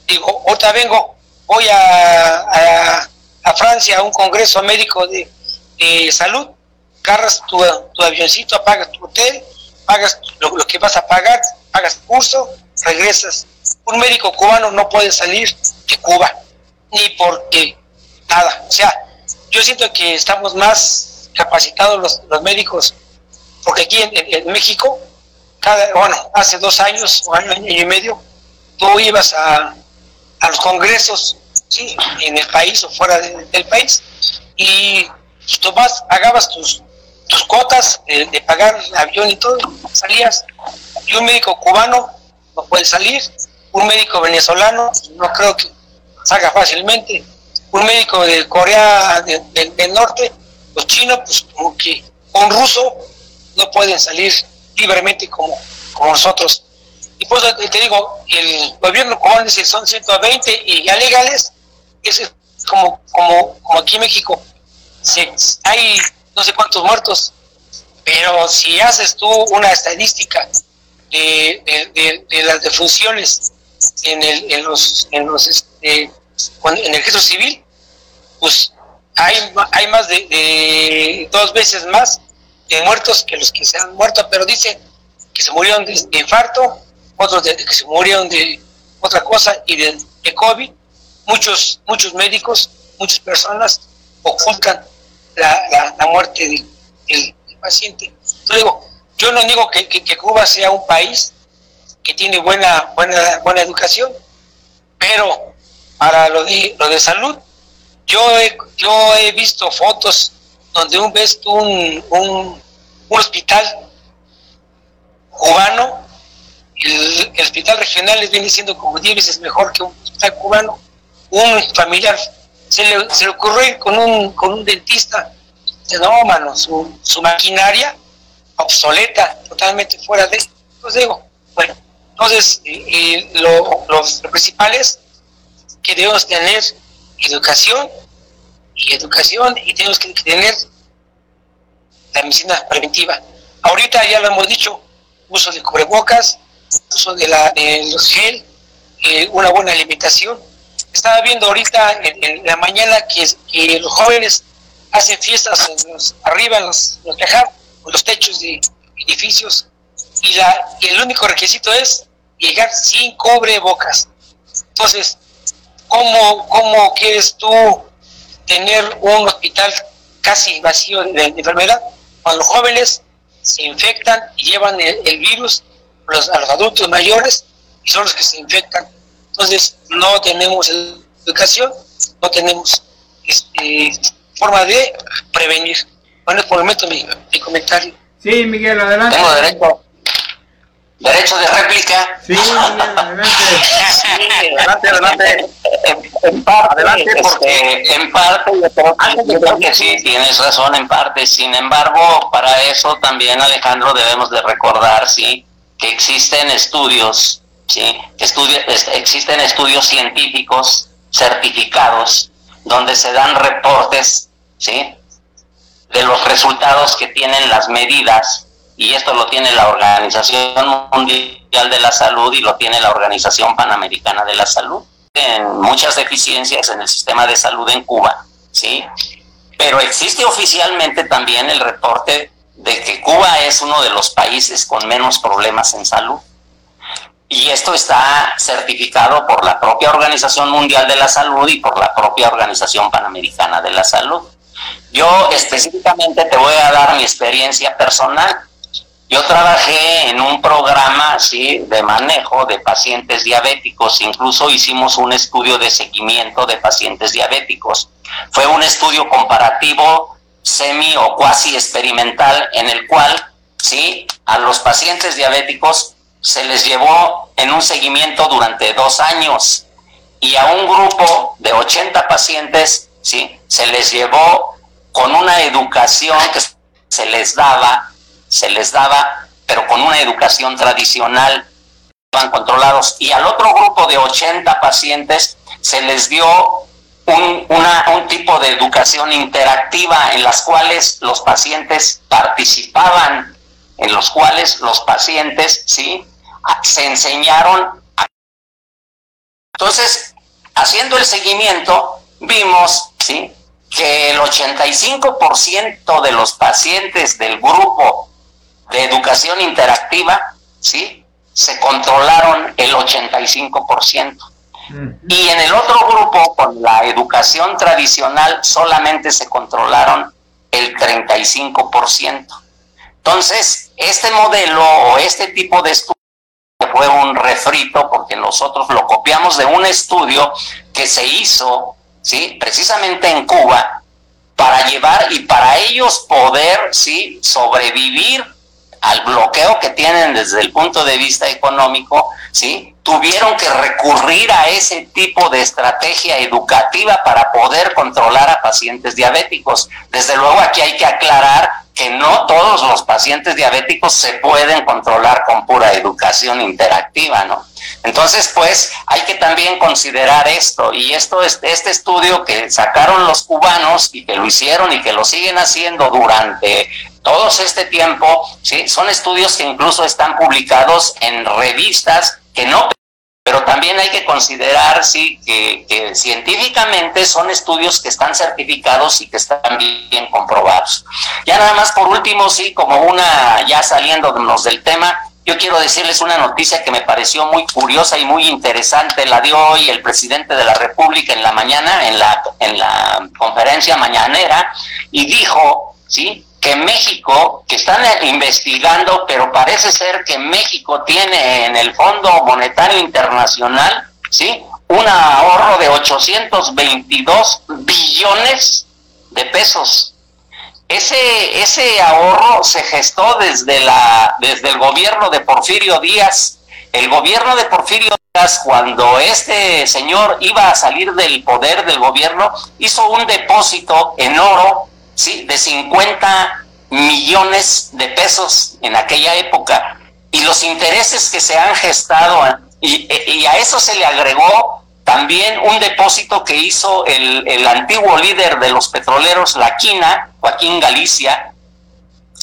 digo, ahorita vengo, voy a, a, Francia a un congreso médico de, salud, cargas tu, tu avioncito, apagas tu hotel, pagas lo, que vas a pagar, pagas curso, regresas. Un médico cubano no puede salir de Cuba, ni porque nada. O sea, yo siento que estamos más capacitados los, médicos, porque aquí en, México, cada, bueno, hace dos años o año, y medio, tú ibas a, a los congresos ¿sí? en el país o fuera del país y vas, pagabas tus, tus cuotas de, pagar el avión y todo, salías. Y un médico cubano no puede salir, un médico venezolano no creo que salga fácilmente, un médico de Corea del Norte, los chinos, pues como que un ruso no pueden salir libremente como, como nosotros. Y pues te digo, el gobierno cubano dice son 120 y ya legales, es como, como, como aquí en México. hay no sé cuántos muertos, pero si haces tú una estadística de, las defunciones en, el, en los, en los este, en el registro civil, pues hay, hay más de, dos veces más de muertos que los que se han muerto, pero dicen que se murieron de, infarto, otros de, que se murieron de otra cosa y de, COVID. Muchos, muchos médicos, muchas personas ocultan la, la, muerte del, paciente. Yo yo no digo que, que, Cuba sea un país que tiene buena, buena, buena educación, pero para lo de, lo de salud, yo he, yo he visto fotos donde un ves un, un, hospital cubano, el, hospital regional les viene siendo como 10 veces mejor que un hospital cubano, un familiar se le, se le ocurrió con un, con un dentista. Dice, no, mano, su, su maquinaria obsoleta, totalmente fuera de... Entonces digo, bueno, entonces lo, los, lo principal es que debemos tener educación y educación y tenemos que tener la medicina preventiva. Ahorita ya lo hemos dicho, uso de cubrebocas, uso de, la, los gel, eh, una buena alimentación. Estaba viendo ahorita en, la mañana que, los jóvenes hacen fiestas arriba en los, los, los techos de edificios y, la, y el único requisito es llegar sin cubrebocas. Entonces, ¿cómo, cómo quieres tú tener un hospital casi vacío de, enfermedad cuando los jóvenes se infectan y llevan el, virus los, a los adultos mayores y son los que se infectan. Entonces, no tenemos educación, no tenemos este, forma de prevenir. Bueno, por el momento mi, mi comentario. Sí, Miguel, adelante. Tengo derecho. Derecho de réplica. Sí, adelante. adelante, adelante. En, parte, adelante, porque en parte yo creo que sí, tienes razón en parte. Sin embargo, para eso también, Alejandro, debemos de recordar, sí, que existen estudios, sí, existen estudios científicos certificados donde se dan reportes, sí, de los resultados que tienen las medidas, y esto lo tiene la Organización Mundial de la Salud y lo tiene la Organización Panamericana de la Salud, en muchas deficiencias en el sistema de salud en Cuba, ¿sí? Pero existe oficialmente también el reporte de que Cuba es uno de los países con menos problemas en salud. Y esto está certificado por la propia Organización Mundial de la Salud y por la propia Organización Panamericana de la Salud. Yo específicamente te voy a dar mi experiencia personal. Yo trabajé en un programa ¿sí? de manejo de pacientes diabéticos, incluso hicimos un estudio de seguimiento de pacientes diabéticos. Fue un estudio comparativo semi o cuasi experimental en el cual ¿sí? a los pacientes diabéticos se les llevó en un seguimiento durante dos años y a un grupo de 80 pacientes ¿sí? se les llevó con una educación que se les daba, se les daba, pero con una educación tradicional, van controlados. Y al otro grupo de 80 pacientes se les dio un, un tipo de educación interactiva en las cuales los pacientes participaban, en los cuales los pacientes, ¿sí? Se enseñaron. Entonces, haciendo el seguimiento, vimos, ¿sí? que el 85% de los pacientes del grupo de educación interactiva, ¿sí? Se controlaron el 85%. Y en el otro grupo, con la educación tradicional, solamente se controlaron el 35%. Entonces, este modelo o este tipo de estudio fue un refrito porque nosotros lo copiamos de un estudio que se hizo ¿sí? Precisamente en Cuba, para llevar y para ellos poder, ¿sí? Sobrevivir al bloqueo que tienen desde el punto de vista económico, ¿sí? Tuvieron que recurrir a ese tipo de estrategia educativa para poder controlar a pacientes diabéticos. Desde luego aquí hay que aclarar que no todos los pacientes diabéticos se pueden controlar con pura educación interactiva, ¿no? Entonces, pues, hay que también considerar esto, y esto es este estudio que sacaron los cubanos y que lo hicieron y que lo siguen haciendo durante todo este tiempo, ¿sí? son estudios que incluso están publicados en revistas que no pero también hay que considerar sí que, que, científicamente son estudios que están certificados y que están bien comprobados. Ya nada más por último, sí, como una, ya saliéndonos del tema, yo quiero decirles una noticia que me pareció muy curiosa y muy interesante. La dio hoy el presidente de la República en la mañana, en la, en la conferencia mañanera, y dijo, ¿sí? Que México, que están investigando, pero parece ser que México tiene en el Fondo Monetario Internacional, ¿sí? Un ahorro de 822 billones de pesos. Ese, ese ahorro se gestó desde, la, desde el gobierno de Porfirio Díaz el gobierno de Porfirio Díaz, cuando este señor iba a salir del poder del gobierno, hizo un depósito en oro, ¿sí? De 50 millones de pesos en aquella época. Y los intereses que se han gestado, y, y a eso se le agregó también un depósito que hizo el, el antiguo líder de los petroleros, La Quina, Joaquín Galicia,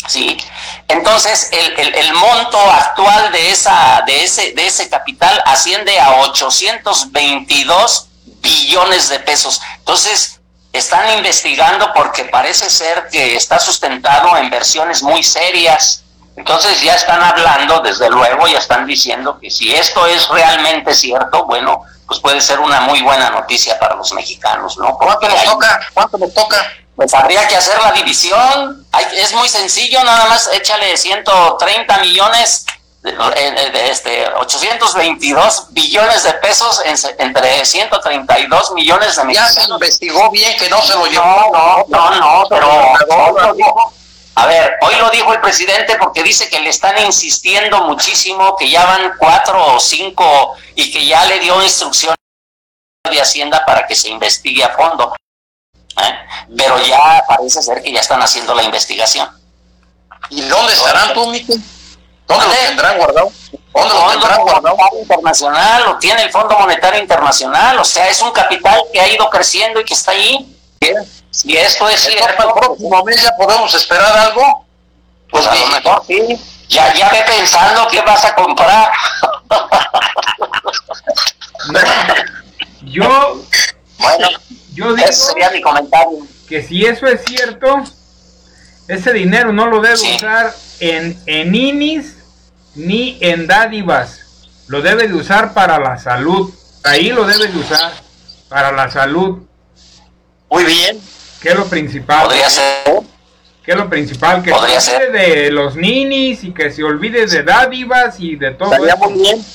¿sí? Entonces, el, el, monto actual de, esa, de, ese, de ese capital asciende a 822 billones de pesos. Entonces, están investigando porque parece ser que está sustentado en versiones muy serias. Entonces ya están hablando, desde luego, ya están diciendo que si esto es realmente cierto, bueno, pues puede ser una muy buena noticia para los mexicanos, ¿no? ¿Cuánto nos toca? ¿Cuánto nos toca? pues habría que hacer la división. es muy sencillo, nada más échale 130 millones, este, 822 billones de pesos entre 132 millones de mexicanos. Ya se investigó bien que no se lo llevó. No, no, no, pero... A ver, hoy lo dijo el presidente porque dice que le están insistiendo muchísimo, que ya van cuatro o cinco y que ya le dio instrucciones de Hacienda para que se investigue a fondo. ¿eh? pero ya parece ser que ya están haciendo la investigación. ¿Y dónde estarán tú, Miki? ¿Dónde lo tendrán guardado? ¿Dónde lo tendrán guardado? Internacional, lo tiene el Fondo Monetario Internacional, o sea, es un capital que ha ido creciendo y que está ahí. Si esto es cierto, el próximo mes ya podemos esperar algo. Pues a lo mejor sí. Ya, ya ve pensando qué vas a comprar. yo, bueno, yo digo sería mi comentario. que si eso es cierto, ese dinero no lo debe usar en, en INIS ni en dádivas. Lo debe de usar para la salud. Ahí lo debe de usar para la salud. Muy bien. ¿Qué es lo principal? Podría ser. ¿Qué es lo principal? Que se olvide de los ninis y que se olvide de dádivas y de todo Estaría muy bien.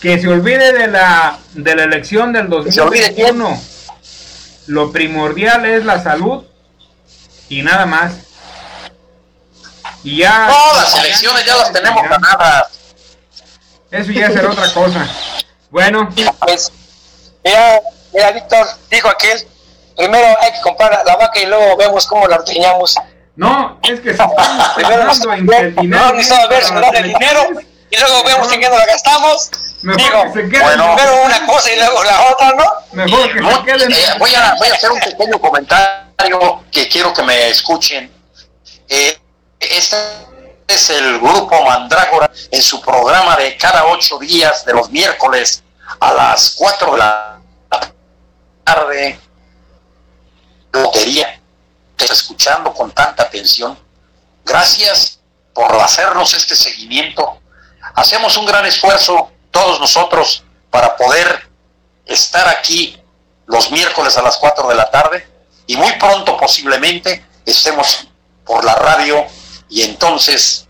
Que se olvide de la, de la elección del 2021 lo primordial es la salud y nada más. Y ya. No, las elecciones ya las tenemos ganadas. Eso ya será otra cosa. Bueno. Pues, mira, mira, Víctor, dijo aquel, primero hay que comprar la vaca y luego vemos cómo la ordeñamos. No, es que si estamos en que el dinero. No, ver el dinero y luego vemos en qué nos la gastamos. Mejor Digo, que se queden. primero una cosa y luego la otra, ¿no? Mejor que se queden. Eh, voy, a, voy a hacer un pequeño comentario que quiero que me escuchen. Eh, este es el grupo Mandrágora en su programa de cada ocho días de los miércoles a las cuatro de la tarde. Lotería, escuchando con tanta atención. Gracias por hacernos este seguimiento. Hacemos un gran esfuerzo todos nosotros para poder estar aquí los miércoles a las 4 de la tarde y muy pronto posiblemente estemos por la radio y entonces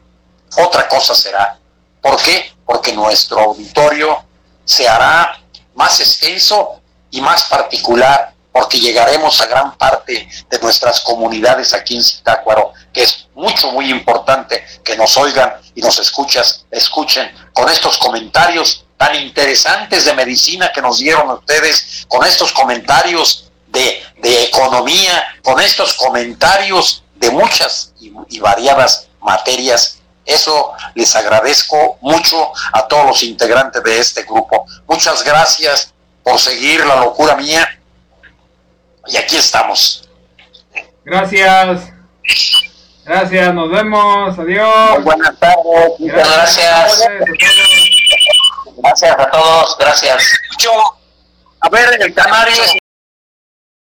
otra cosa será. ¿Por qué? Porque nuestro auditorio se hará más extenso y más particular, porque llegaremos a gran parte de nuestras comunidades aquí en Zitácuaro, que es mucho, muy importante que nos oigan y nos escuchas, escuchen con estos comentarios tan interesantes de medicina que nos dieron ustedes, con estos comentarios de, economía, con estos comentarios de muchas y, variadas materias. Eso les agradezco mucho a todos los integrantes de este grupo. Muchas gracias por seguir la locura mía. Y aquí estamos. Gracias. Gracias, nos vemos. Adiós. buenas tardes. Muchas gracias. Gracias a todos, gracias. Yo, a ver, el canario